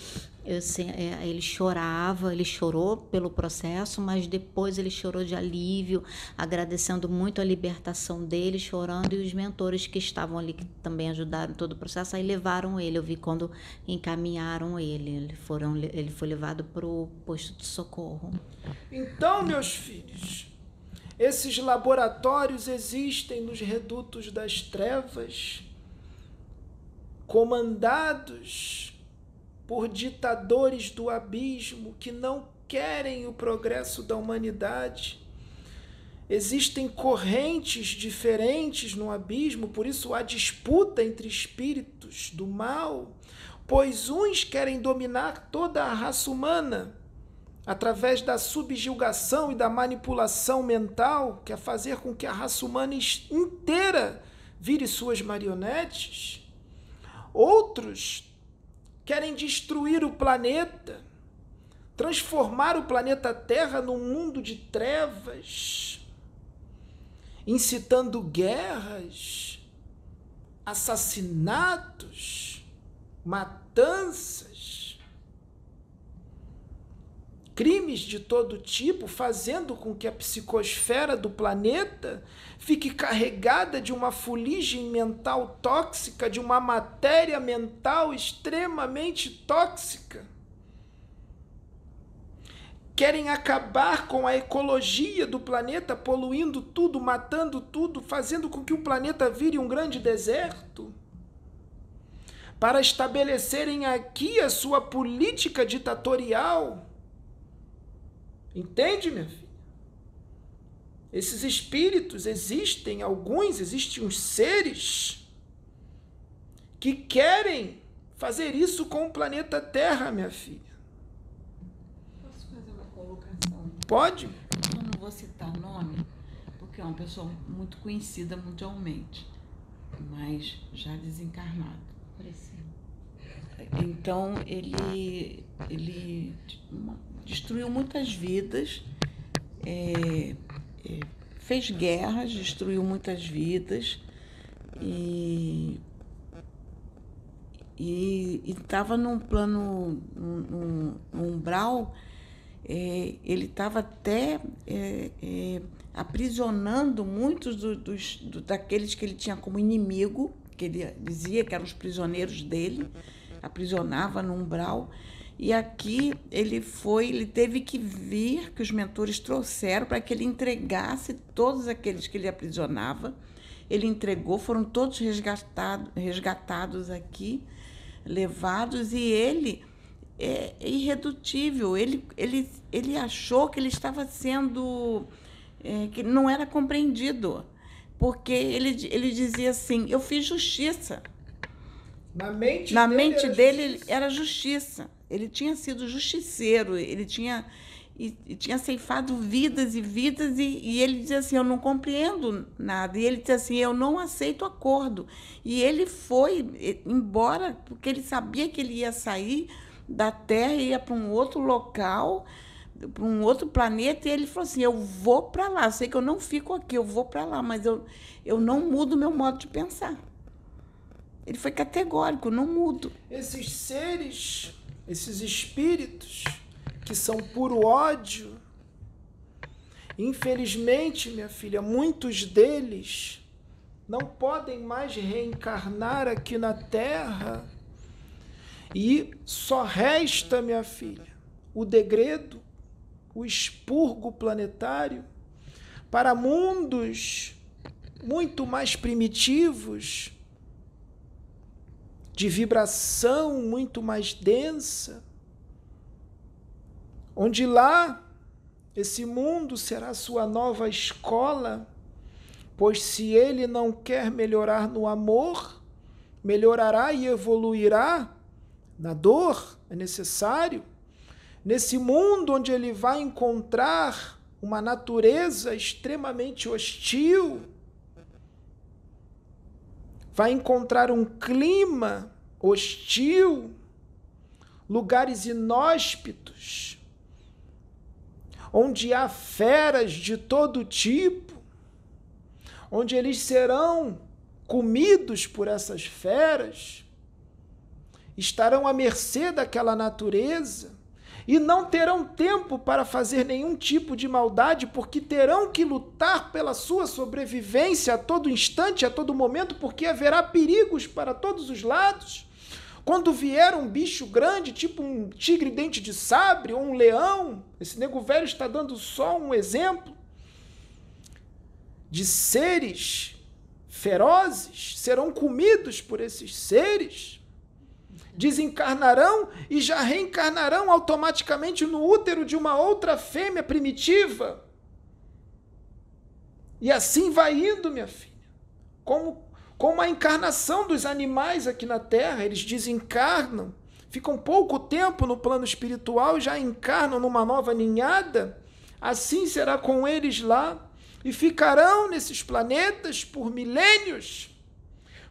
É, ele chorava, ele chorou pelo processo, mas depois ele chorou de alívio, agradecendo muito a libertação dele, chorando, e os mentores que estavam ali, que também ajudaram todo o processo, aí levaram ele. Eu vi quando encaminharam ele, ele, foram, ele foi levado para o posto de socorro.
Então, meus filhos, esses laboratórios existem nos redutos das trevas, comandados por ditadores do abismo que não querem o progresso da humanidade. Existem correntes diferentes no abismo, por isso há disputa entre espíritos do mal, pois uns querem dominar toda a raça humana através da subjugação e da manipulação mental, que é fazer com que a raça humana inteira vire suas marionetes. Outros querem destruir o planeta, transformar o planeta Terra num mundo de trevas, incitando guerras, assassinatos, matanças crimes de todo tipo, fazendo com que a psicosfera do planeta fique carregada de uma fuligem mental tóxica, de uma matéria mental extremamente tóxica. Querem acabar com a ecologia do planeta, poluindo tudo, matando tudo, fazendo com que o planeta vire um grande deserto para estabelecerem aqui a sua política ditatorial Entende, minha filha? Esses espíritos existem, alguns, existem uns seres que querem fazer isso com o planeta Terra, minha filha.
Posso fazer uma colocação?
Pode?
Eu não vou citar nome, porque é uma pessoa muito conhecida mundialmente, mas já desencarnado. Então ele, ele destruiu muitas vidas, é, fez guerras, destruiu muitas vidas e e estava num plano, num, num umbral, é, ele estava até é, é, aprisionando muitos do, dos, do, daqueles que ele tinha como inimigo, que ele dizia que eram os prisioneiros dele, aprisionava no umbral. E aqui ele foi, ele teve que vir, que os mentores trouxeram para que ele entregasse todos aqueles que ele aprisionava. Ele entregou, foram todos resgatados, resgatados aqui levados e ele é irredutível. Ele, ele, ele achou que ele estava sendo. É, que não era compreendido. Porque ele, ele dizia assim: Eu fiz justiça.
Na mente
Na
dele
mente
era
dele
justiça.
era justiça. Ele tinha sido justiceiro, ele tinha, e, e tinha ceifado vidas e vidas, e, e ele dizia assim: Eu não compreendo nada. E ele dizia assim: Eu não aceito acordo. E ele foi embora, porque ele sabia que ele ia sair da Terra, ia para um outro local, para um outro planeta, e ele falou assim: Eu vou para lá. Sei que eu não fico aqui, eu vou para lá, mas eu, eu não mudo meu modo de pensar. Ele foi categórico, não mudo.
Esses seres, esses espíritos que são puro ódio, infelizmente, minha filha, muitos deles não podem mais reencarnar aqui na Terra. E só resta, minha filha, o degredo, o expurgo planetário para mundos muito mais primitivos, de vibração muito mais densa, onde lá esse mundo será sua nova escola, pois se ele não quer melhorar no amor, melhorará e evoluirá na dor, é necessário. Nesse mundo onde ele vai encontrar uma natureza extremamente hostil, vai encontrar um clima hostil, lugares inóspitos, onde há feras de todo tipo, onde eles serão comidos por essas feras, estarão à mercê daquela natureza e não terão tempo para fazer nenhum tipo de maldade, porque terão que lutar pela sua sobrevivência a todo instante, a todo momento, porque haverá perigos para todos os lados. Quando vier um bicho grande, tipo um tigre dente de sabre ou um leão, esse nego velho está dando só um exemplo de seres ferozes, serão comidos por esses seres desencarnarão e já reencarnarão automaticamente no útero de uma outra fêmea primitiva. E assim vai indo, minha filha. Como, como a encarnação dos animais aqui na Terra, eles desencarnam, ficam pouco tempo no plano espiritual e já encarnam numa nova ninhada. Assim será com eles lá e ficarão nesses planetas por milênios,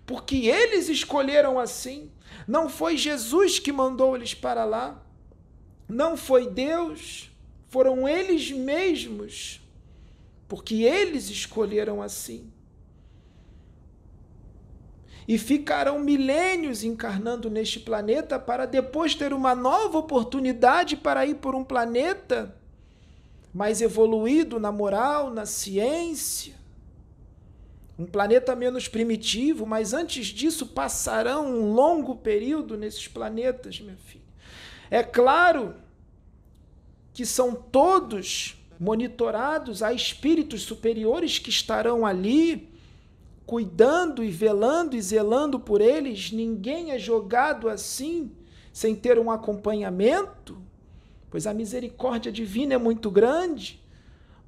porque eles escolheram assim. Não foi Jesus que mandou eles para lá. Não foi Deus. Foram eles mesmos. Porque eles escolheram assim. E ficarão milênios encarnando neste planeta para depois ter uma nova oportunidade para ir por um planeta mais evoluído na moral, na ciência um planeta menos primitivo, mas antes disso passarão um longo período nesses planetas, minha filha. É claro que são todos monitorados, há espíritos superiores que estarão ali cuidando e velando e zelando por eles. Ninguém é jogado assim sem ter um acompanhamento, pois a misericórdia divina é muito grande.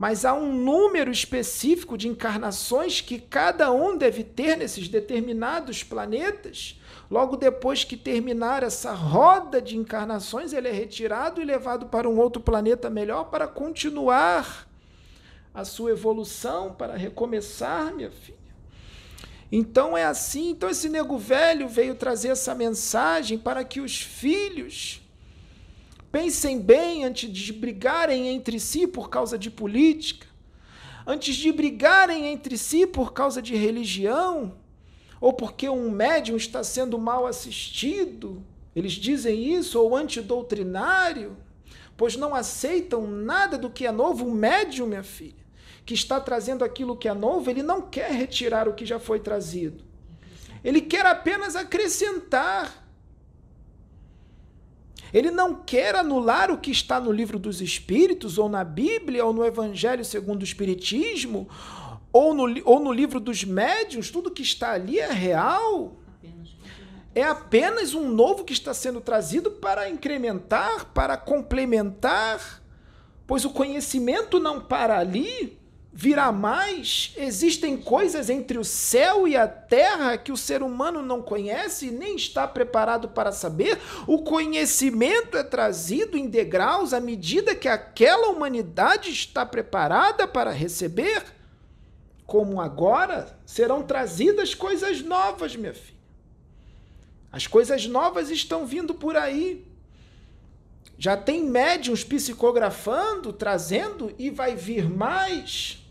Mas há um número específico de encarnações que cada um deve ter nesses determinados planetas. Logo depois que terminar essa roda de encarnações, ele é retirado e levado para um outro planeta melhor para continuar a sua evolução, para recomeçar, minha filha. Então é assim. Então esse nego velho veio trazer essa mensagem para que os filhos Pensem bem antes de brigarem entre si por causa de política, antes de brigarem entre si por causa de religião, ou porque um médium está sendo mal assistido. Eles dizem isso, ou antidoutrinário, pois não aceitam nada do que é novo. O médium, minha filha, que está trazendo aquilo que é novo, ele não quer retirar o que já foi trazido. Ele quer apenas acrescentar. Ele não quer anular o que está no livro dos Espíritos, ou na Bíblia, ou no Evangelho segundo o Espiritismo, ou no, ou no livro dos médiuns. Tudo que está ali é real. É apenas um novo que está sendo trazido para incrementar, para complementar, pois o conhecimento não para ali virá mais. Existem coisas entre o céu e a terra que o ser humano não conhece e nem está preparado para saber. O conhecimento é trazido em degraus à medida que aquela humanidade está preparada para receber. Como agora serão trazidas coisas novas, minha filha. As coisas novas estão vindo por aí. Já tem médiums psicografando, trazendo e vai vir mais.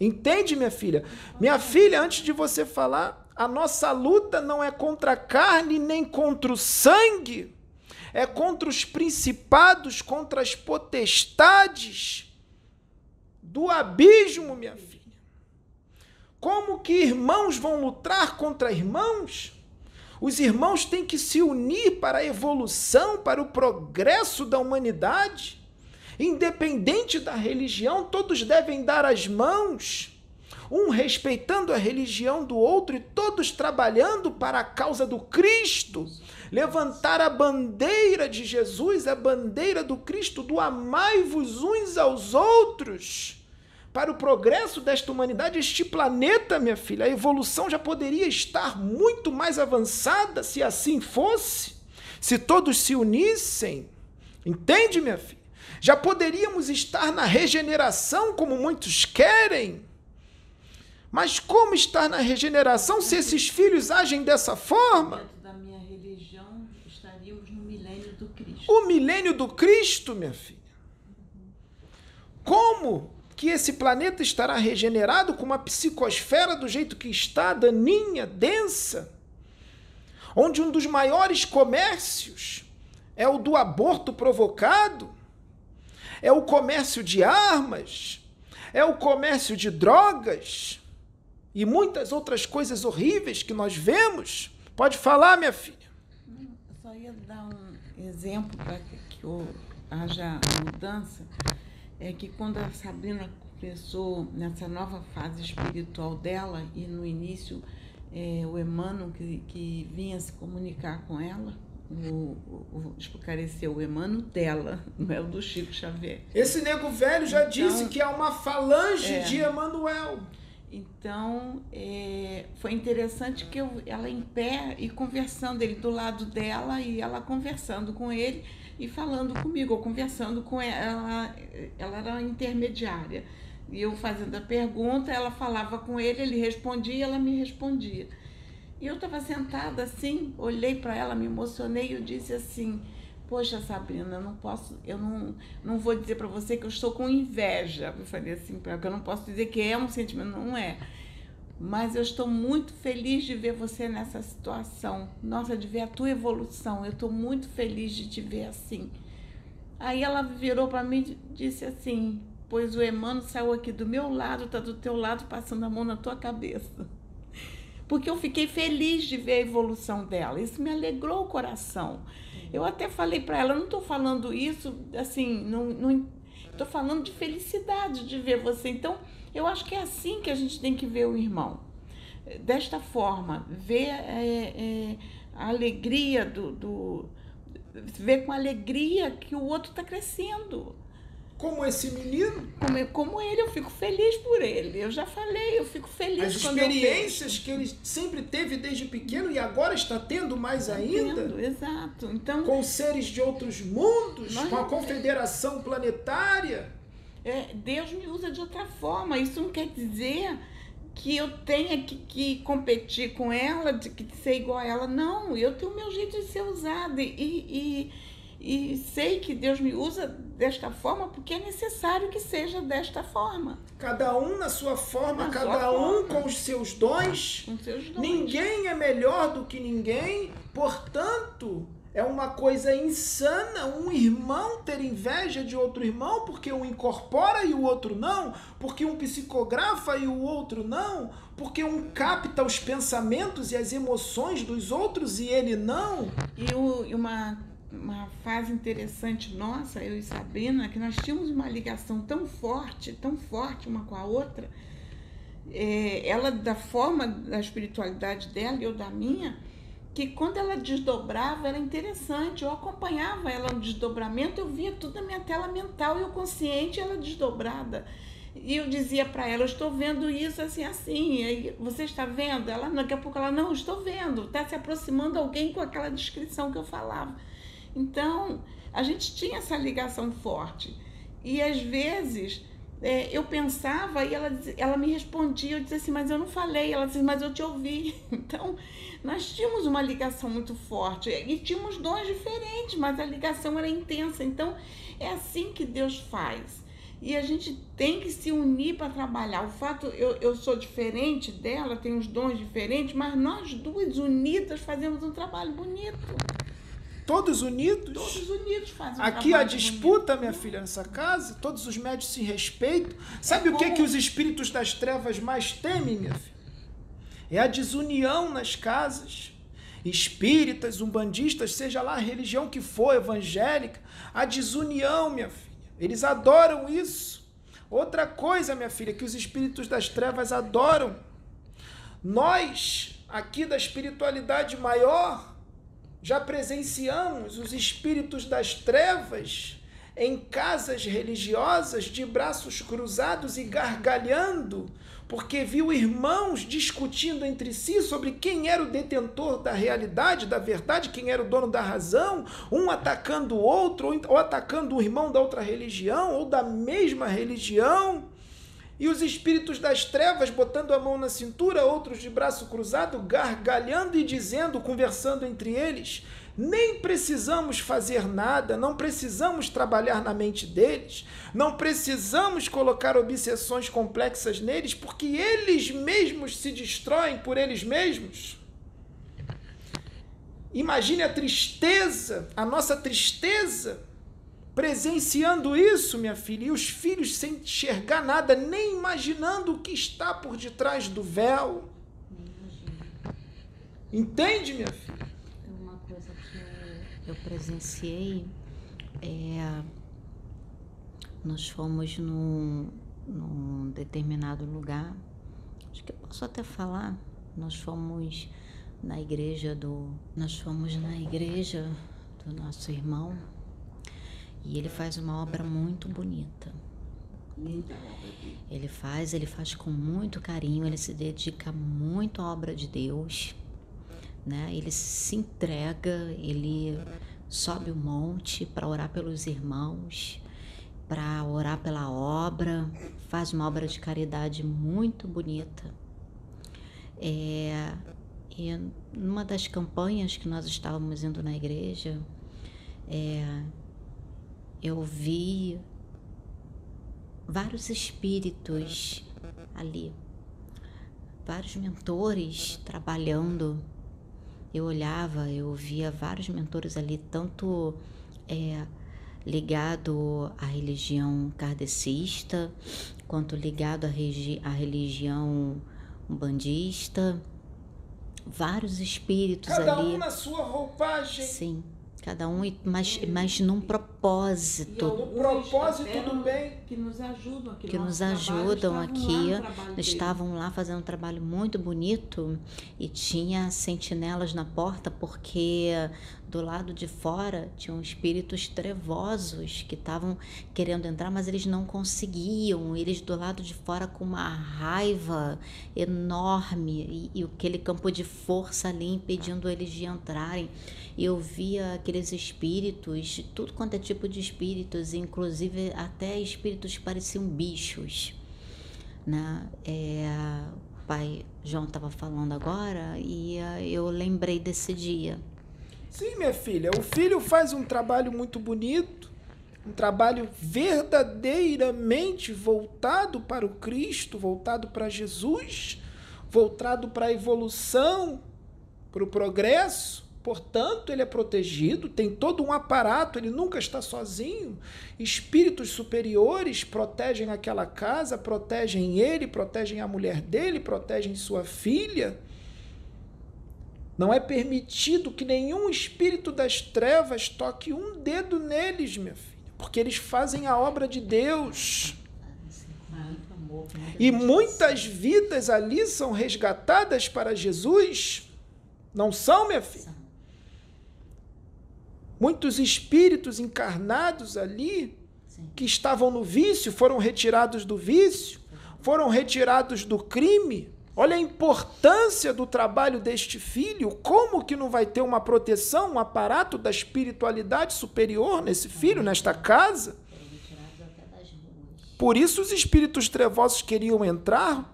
Entende, minha filha? Minha filha, antes de você falar, a nossa luta não é contra a carne nem contra o sangue, é contra os principados, contra as potestades do abismo, minha filha. Como que irmãos vão lutar contra irmãos? Os irmãos têm que se unir para a evolução, para o progresso da humanidade. Independente da religião, todos devem dar as mãos, um respeitando a religião do outro e todos trabalhando para a causa do Cristo. Levantar a bandeira de Jesus, a bandeira do Cristo, do amai-vos uns aos outros. Para o progresso desta humanidade, este planeta, minha filha, a evolução já poderia estar muito mais avançada se assim fosse, se todos se unissem. Entende, minha filha? Já poderíamos estar na regeneração, como muitos querem. Mas como estar na regeneração se esses filhos agem dessa forma?
Da minha religião, estaríamos no milênio do Cristo.
O milênio do Cristo, minha filha. Como que esse planeta estará regenerado com uma psicosfera do jeito que está, daninha, densa? Onde um dos maiores comércios é o do aborto provocado? É o comércio de armas, é o comércio de drogas e muitas outras coisas horríveis que nós vemos. Pode falar, minha filha.
Eu só ia dar um exemplo para que haja mudança. É que quando a Sabrina começou nessa nova fase espiritual dela e no início é, o Emmanuel que, que vinha se comunicar com ela, o, o, esclareceu o Emmanuel dela, não é o do Chico Xavier.
Esse nego velho já então, disse que é uma falange é, de Emmanuel.
Então, é, foi interessante que eu, ela em pé e conversando, ele do lado dela e ela conversando com ele e falando comigo, ou conversando com ela, ela era intermediária. E eu fazendo a pergunta, ela falava com ele, ele respondia e ela me respondia. E eu estava sentada assim, olhei para ela, me emocionei e eu disse assim: Poxa, Sabrina, eu não posso, eu não, não vou dizer para você que eu estou com inveja. Eu falei assim para ela, que eu não posso dizer que é um sentimento, não é. Mas eu estou muito feliz de ver você nessa situação. Nossa, de ver a tua evolução. Eu estou muito feliz de te ver assim. Aí ela virou para mim e disse assim: Pois o Emmanuel saiu aqui do meu lado, está do teu lado, passando a mão na tua cabeça porque eu fiquei feliz de ver a evolução dela. Isso me alegrou o coração. Eu até falei para ela, não estou falando isso assim, não estou falando de felicidade de ver você. Então, eu acho que é assim que a gente tem que ver o irmão. Desta forma, ver é, é, a alegria do, do. ver com alegria que o outro está crescendo.
Como esse menino.
Como, como ele, eu fico feliz por ele. Eu já falei, eu fico feliz
As experiências que ele sempre teve desde pequeno e agora está tendo mais ainda.
Entendo, exato. Então,
Com seres de outros mundos, com a confederação planetária.
é, Deus me usa de outra forma. Isso não quer dizer que eu tenha que, que competir com ela, de que ser igual a ela. Não, eu tenho o meu jeito de ser usada. E, e, e sei que Deus me usa desta forma porque é necessário que seja desta forma.
Cada um na sua forma,
Na
cada
sua
um
forma.
com os seus dons.
Com seus dons.
Ninguém é melhor do que ninguém, portanto, é uma coisa insana um irmão ter inveja de outro irmão porque um incorpora e o outro não, porque um psicografa e o outro não, porque um capta os pensamentos e as emoções dos outros e ele não.
E, e uma, uma fase interessante nossa, eu e Sabrina, que nós tínhamos uma ligação tão forte, tão forte uma com a outra, é, ela da forma da espiritualidade dela e eu da minha, que quando ela desdobrava era interessante. Eu acompanhava ela no desdobramento, eu via tudo na minha tela mental, eu consciente, ela desdobrada. E eu dizia para ela, eu estou vendo isso assim, assim. E aí, você está vendo? Ela, daqui a pouco ela, não, estou vendo. Está se aproximando alguém com aquela descrição que eu falava. Então, a gente tinha essa ligação forte. E às vezes é, eu pensava e ela, ela me respondia, eu dizia assim, mas eu não falei. Ela dizia, mas eu te ouvi. Então, nós tínhamos uma ligação muito forte. E tínhamos dons diferentes, mas a ligação era intensa. Então, é assim que Deus faz. E a gente tem que se unir para trabalhar. O fato, eu, eu sou diferente dela, tenho os dons diferentes, mas nós duas unidas fazemos um trabalho bonito.
Todos unidos.
Todos unidos fazem
Aqui a disputa, minha filha, nessa casa, todos os médios se respeitam. Sabe
É
o que, que os espíritos das trevas mais temem, minha filha? É a desunião nas casas. Espíritas, umbandistas, seja lá a religião que for, evangélica, a desunião, minha filha. Eles adoram isso. Outra coisa, minha filha, que os espíritos das trevas adoram. Nós, aqui da espiritualidade maior, já presenciamos os espíritos das trevas em casas religiosas de braços cruzados e gargalhando, porque viu irmãos discutindo entre si sobre quem era o detentor da realidade, da verdade, quem era o dono da razão, um atacando o outro, ou- ou atacando o irmão da outra religião, ou da mesma religião. E os espíritos das trevas botando a mão na cintura, outros de braço cruzado, gargalhando e dizendo, conversando entre eles: nem precisamos fazer nada, não precisamos trabalhar na mente deles, não precisamos colocar obsessões complexas neles, porque eles mesmos se destroem por eles mesmos. Imagine a tristeza, a nossa tristeza presenciando isso, minha filha, e os filhos sem enxergar nada, nem imaginando o que está por detrás do véu. Entende, minha filha?
Uma coisa que eu, presenciei é. Nós fomos num, num determinado lugar, acho que eu posso até falar. Nós fomos na igreja do. Nós fomos na igreja do nosso irmão e ele faz uma obra muito bonita. Ele faz, ele faz com muito carinho, ele se dedica muito à obra de Deus, né? Ele se entrega, ele sobe o monte para orar pelos irmãos, para orar pela obra, faz uma obra de caridade muito bonita. É, e numa das campanhas que nós estávamos indo na igreja, é, eu vi vários espíritos ali, vários mentores trabalhando. Eu olhava, eu via vários mentores ali, tanto é, ligado à religião kardecista, quanto ligado à, à religião umbandista. Vários espíritos
Cada
ali.
um na sua roupagem.
Sim, Cada um, e- mas, mas num propósito.
No propósito
até
do bem.
Que nos ajudam aqui.
que
no
nos ajudam
estavam
aqui. Estavam lá fazendo um trabalho muito bonito e tinha sentinelas na porta porque do lado de fora tinham espíritos trevosos que estavam querendo entrar, mas eles não conseguiam. Eles do lado de fora com uma raiva enorme e, e aquele campo de força ali impedindo eles de entrarem. Eu via aqueles espíritos, tudo quanto é tipo de espíritos, inclusive até espíritos que pareciam bichos. Né? É, o pai João estava falando agora e eh, eu lembrei desse dia.
Sim, minha filha, o filho faz um trabalho muito bonito, um trabalho verdadeiramente voltado para o Cristo, voltado para Jesus, voltado para a evolução, para o progresso. Portanto, ele é protegido, tem todo um aparato, ele nunca está sozinho. Espíritos superiores protegem aquela casa, protegem ele, protegem a mulher dele, protegem sua filha. Não é permitido que nenhum espírito das trevas toque um dedo neles, minha filha, porque eles fazem a obra de Deus. E muitas vidas ali são resgatadas para Jesus. Não são, minha filha? Muitos espíritos encarnados ali que estavam no vício foram retirados do vício, foram retirados do crime. Olha a importância do trabalho deste filho. Como que não vai ter uma proteção, um aparato da espiritualidade superior nesse filho, nesta casa? Por isso os espíritos trevosos queriam entrar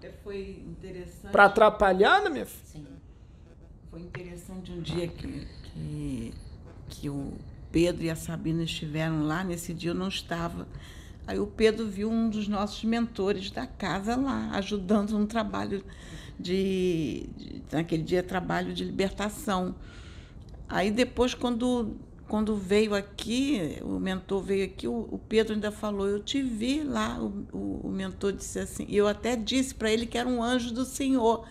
para atrapalhar, né, minha filha?
Sim.
Foi interessante um dia que, que, que o Pedro e a Sabina estiveram lá. Nesse dia eu não estava. Aí o Pedro viu um dos nossos mentores da casa lá, ajudando no trabalho de, de naquele dia trabalho de libertação. Aí depois quando quando veio aqui, o mentor veio aqui, o, o Pedro ainda falou, eu te vi lá, o, o, o mentor disse assim, e eu até disse para ele que era um anjo do Senhor,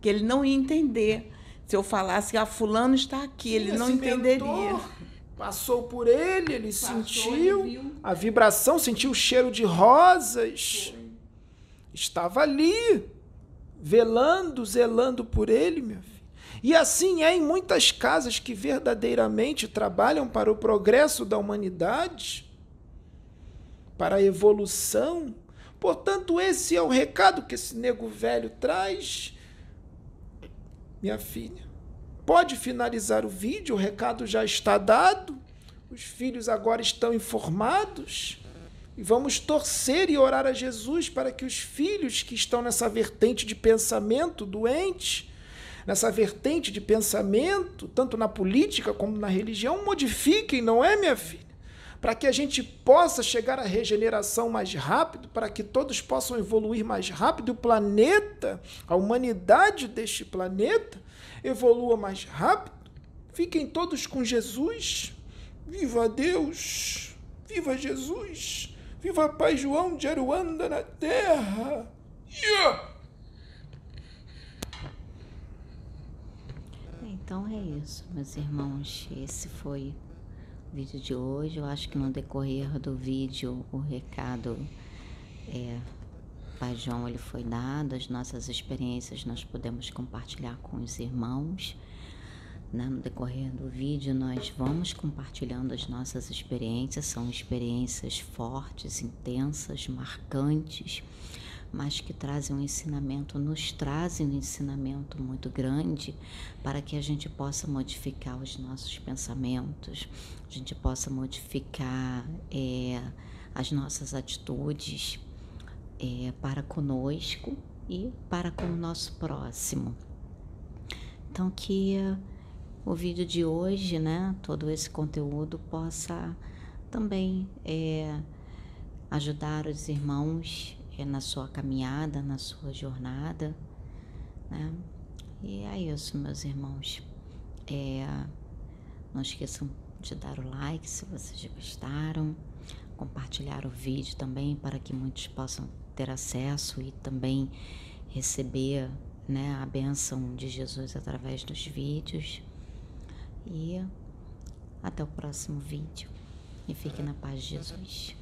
que ele não ia entender. Se eu falasse, ah, fulano está aqui, ele não entenderia.
mentor Passou por ele, ele
Passou,
sentiu
ele
a vibração, sentiu o cheiro de rosas. Estava ali, velando, zelando por ele, meu filho. E assim é em muitas casas que verdadeiramente trabalham para o progresso da humanidade, para a evolução. Portanto, esse é o recado que esse nego velho traz. Minha filha, pode finalizar o vídeo, o recado já está dado. Os filhos agora estão informados. E vamos torcer e orar a Jesus para que os filhos que estão nessa vertente de pensamento doente, nessa vertente de pensamento, tanto na política como na religião, modifiquem, não é, minha filha? Para que a gente possa chegar à regeneração mais rápido, para que todos possam evoluir mais rápido, o planeta, a humanidade deste planeta, evolua mais rápido. Fiquem todos com Jesus. Viva Deus! Viva Jesus! Viva Pai João de Aruanda na terra! Yeah!
Então é isso, meus irmãos. Esse foi o vídeo de hoje. Eu acho que no decorrer do vídeo o recado é Pai João ele foi dado, as nossas experiências nós podemos compartilhar com os irmãos. Né? No decorrer do vídeo nós vamos compartilhando as nossas experiências, são experiências fortes, intensas, marcantes, mas que trazem um ensinamento, nos trazem um ensinamento muito grande para que a gente possa modificar os nossos pensamentos, a gente possa modificar é, as nossas atitudes é, para conosco e para com o nosso próximo. Então que o vídeo de hoje, né, todo esse conteúdo possa também é, ajudar os irmãos é, na sua caminhada, na sua jornada, né? E é isso, meus irmãos. É, não esqueçam de dar o like se vocês gostaram, compartilhar o vídeo também para que muitos possam ter acesso e também receber né, a bênção de Jesus através dos vídeos. E Até o próximo vídeo e fique na paz de Jesus.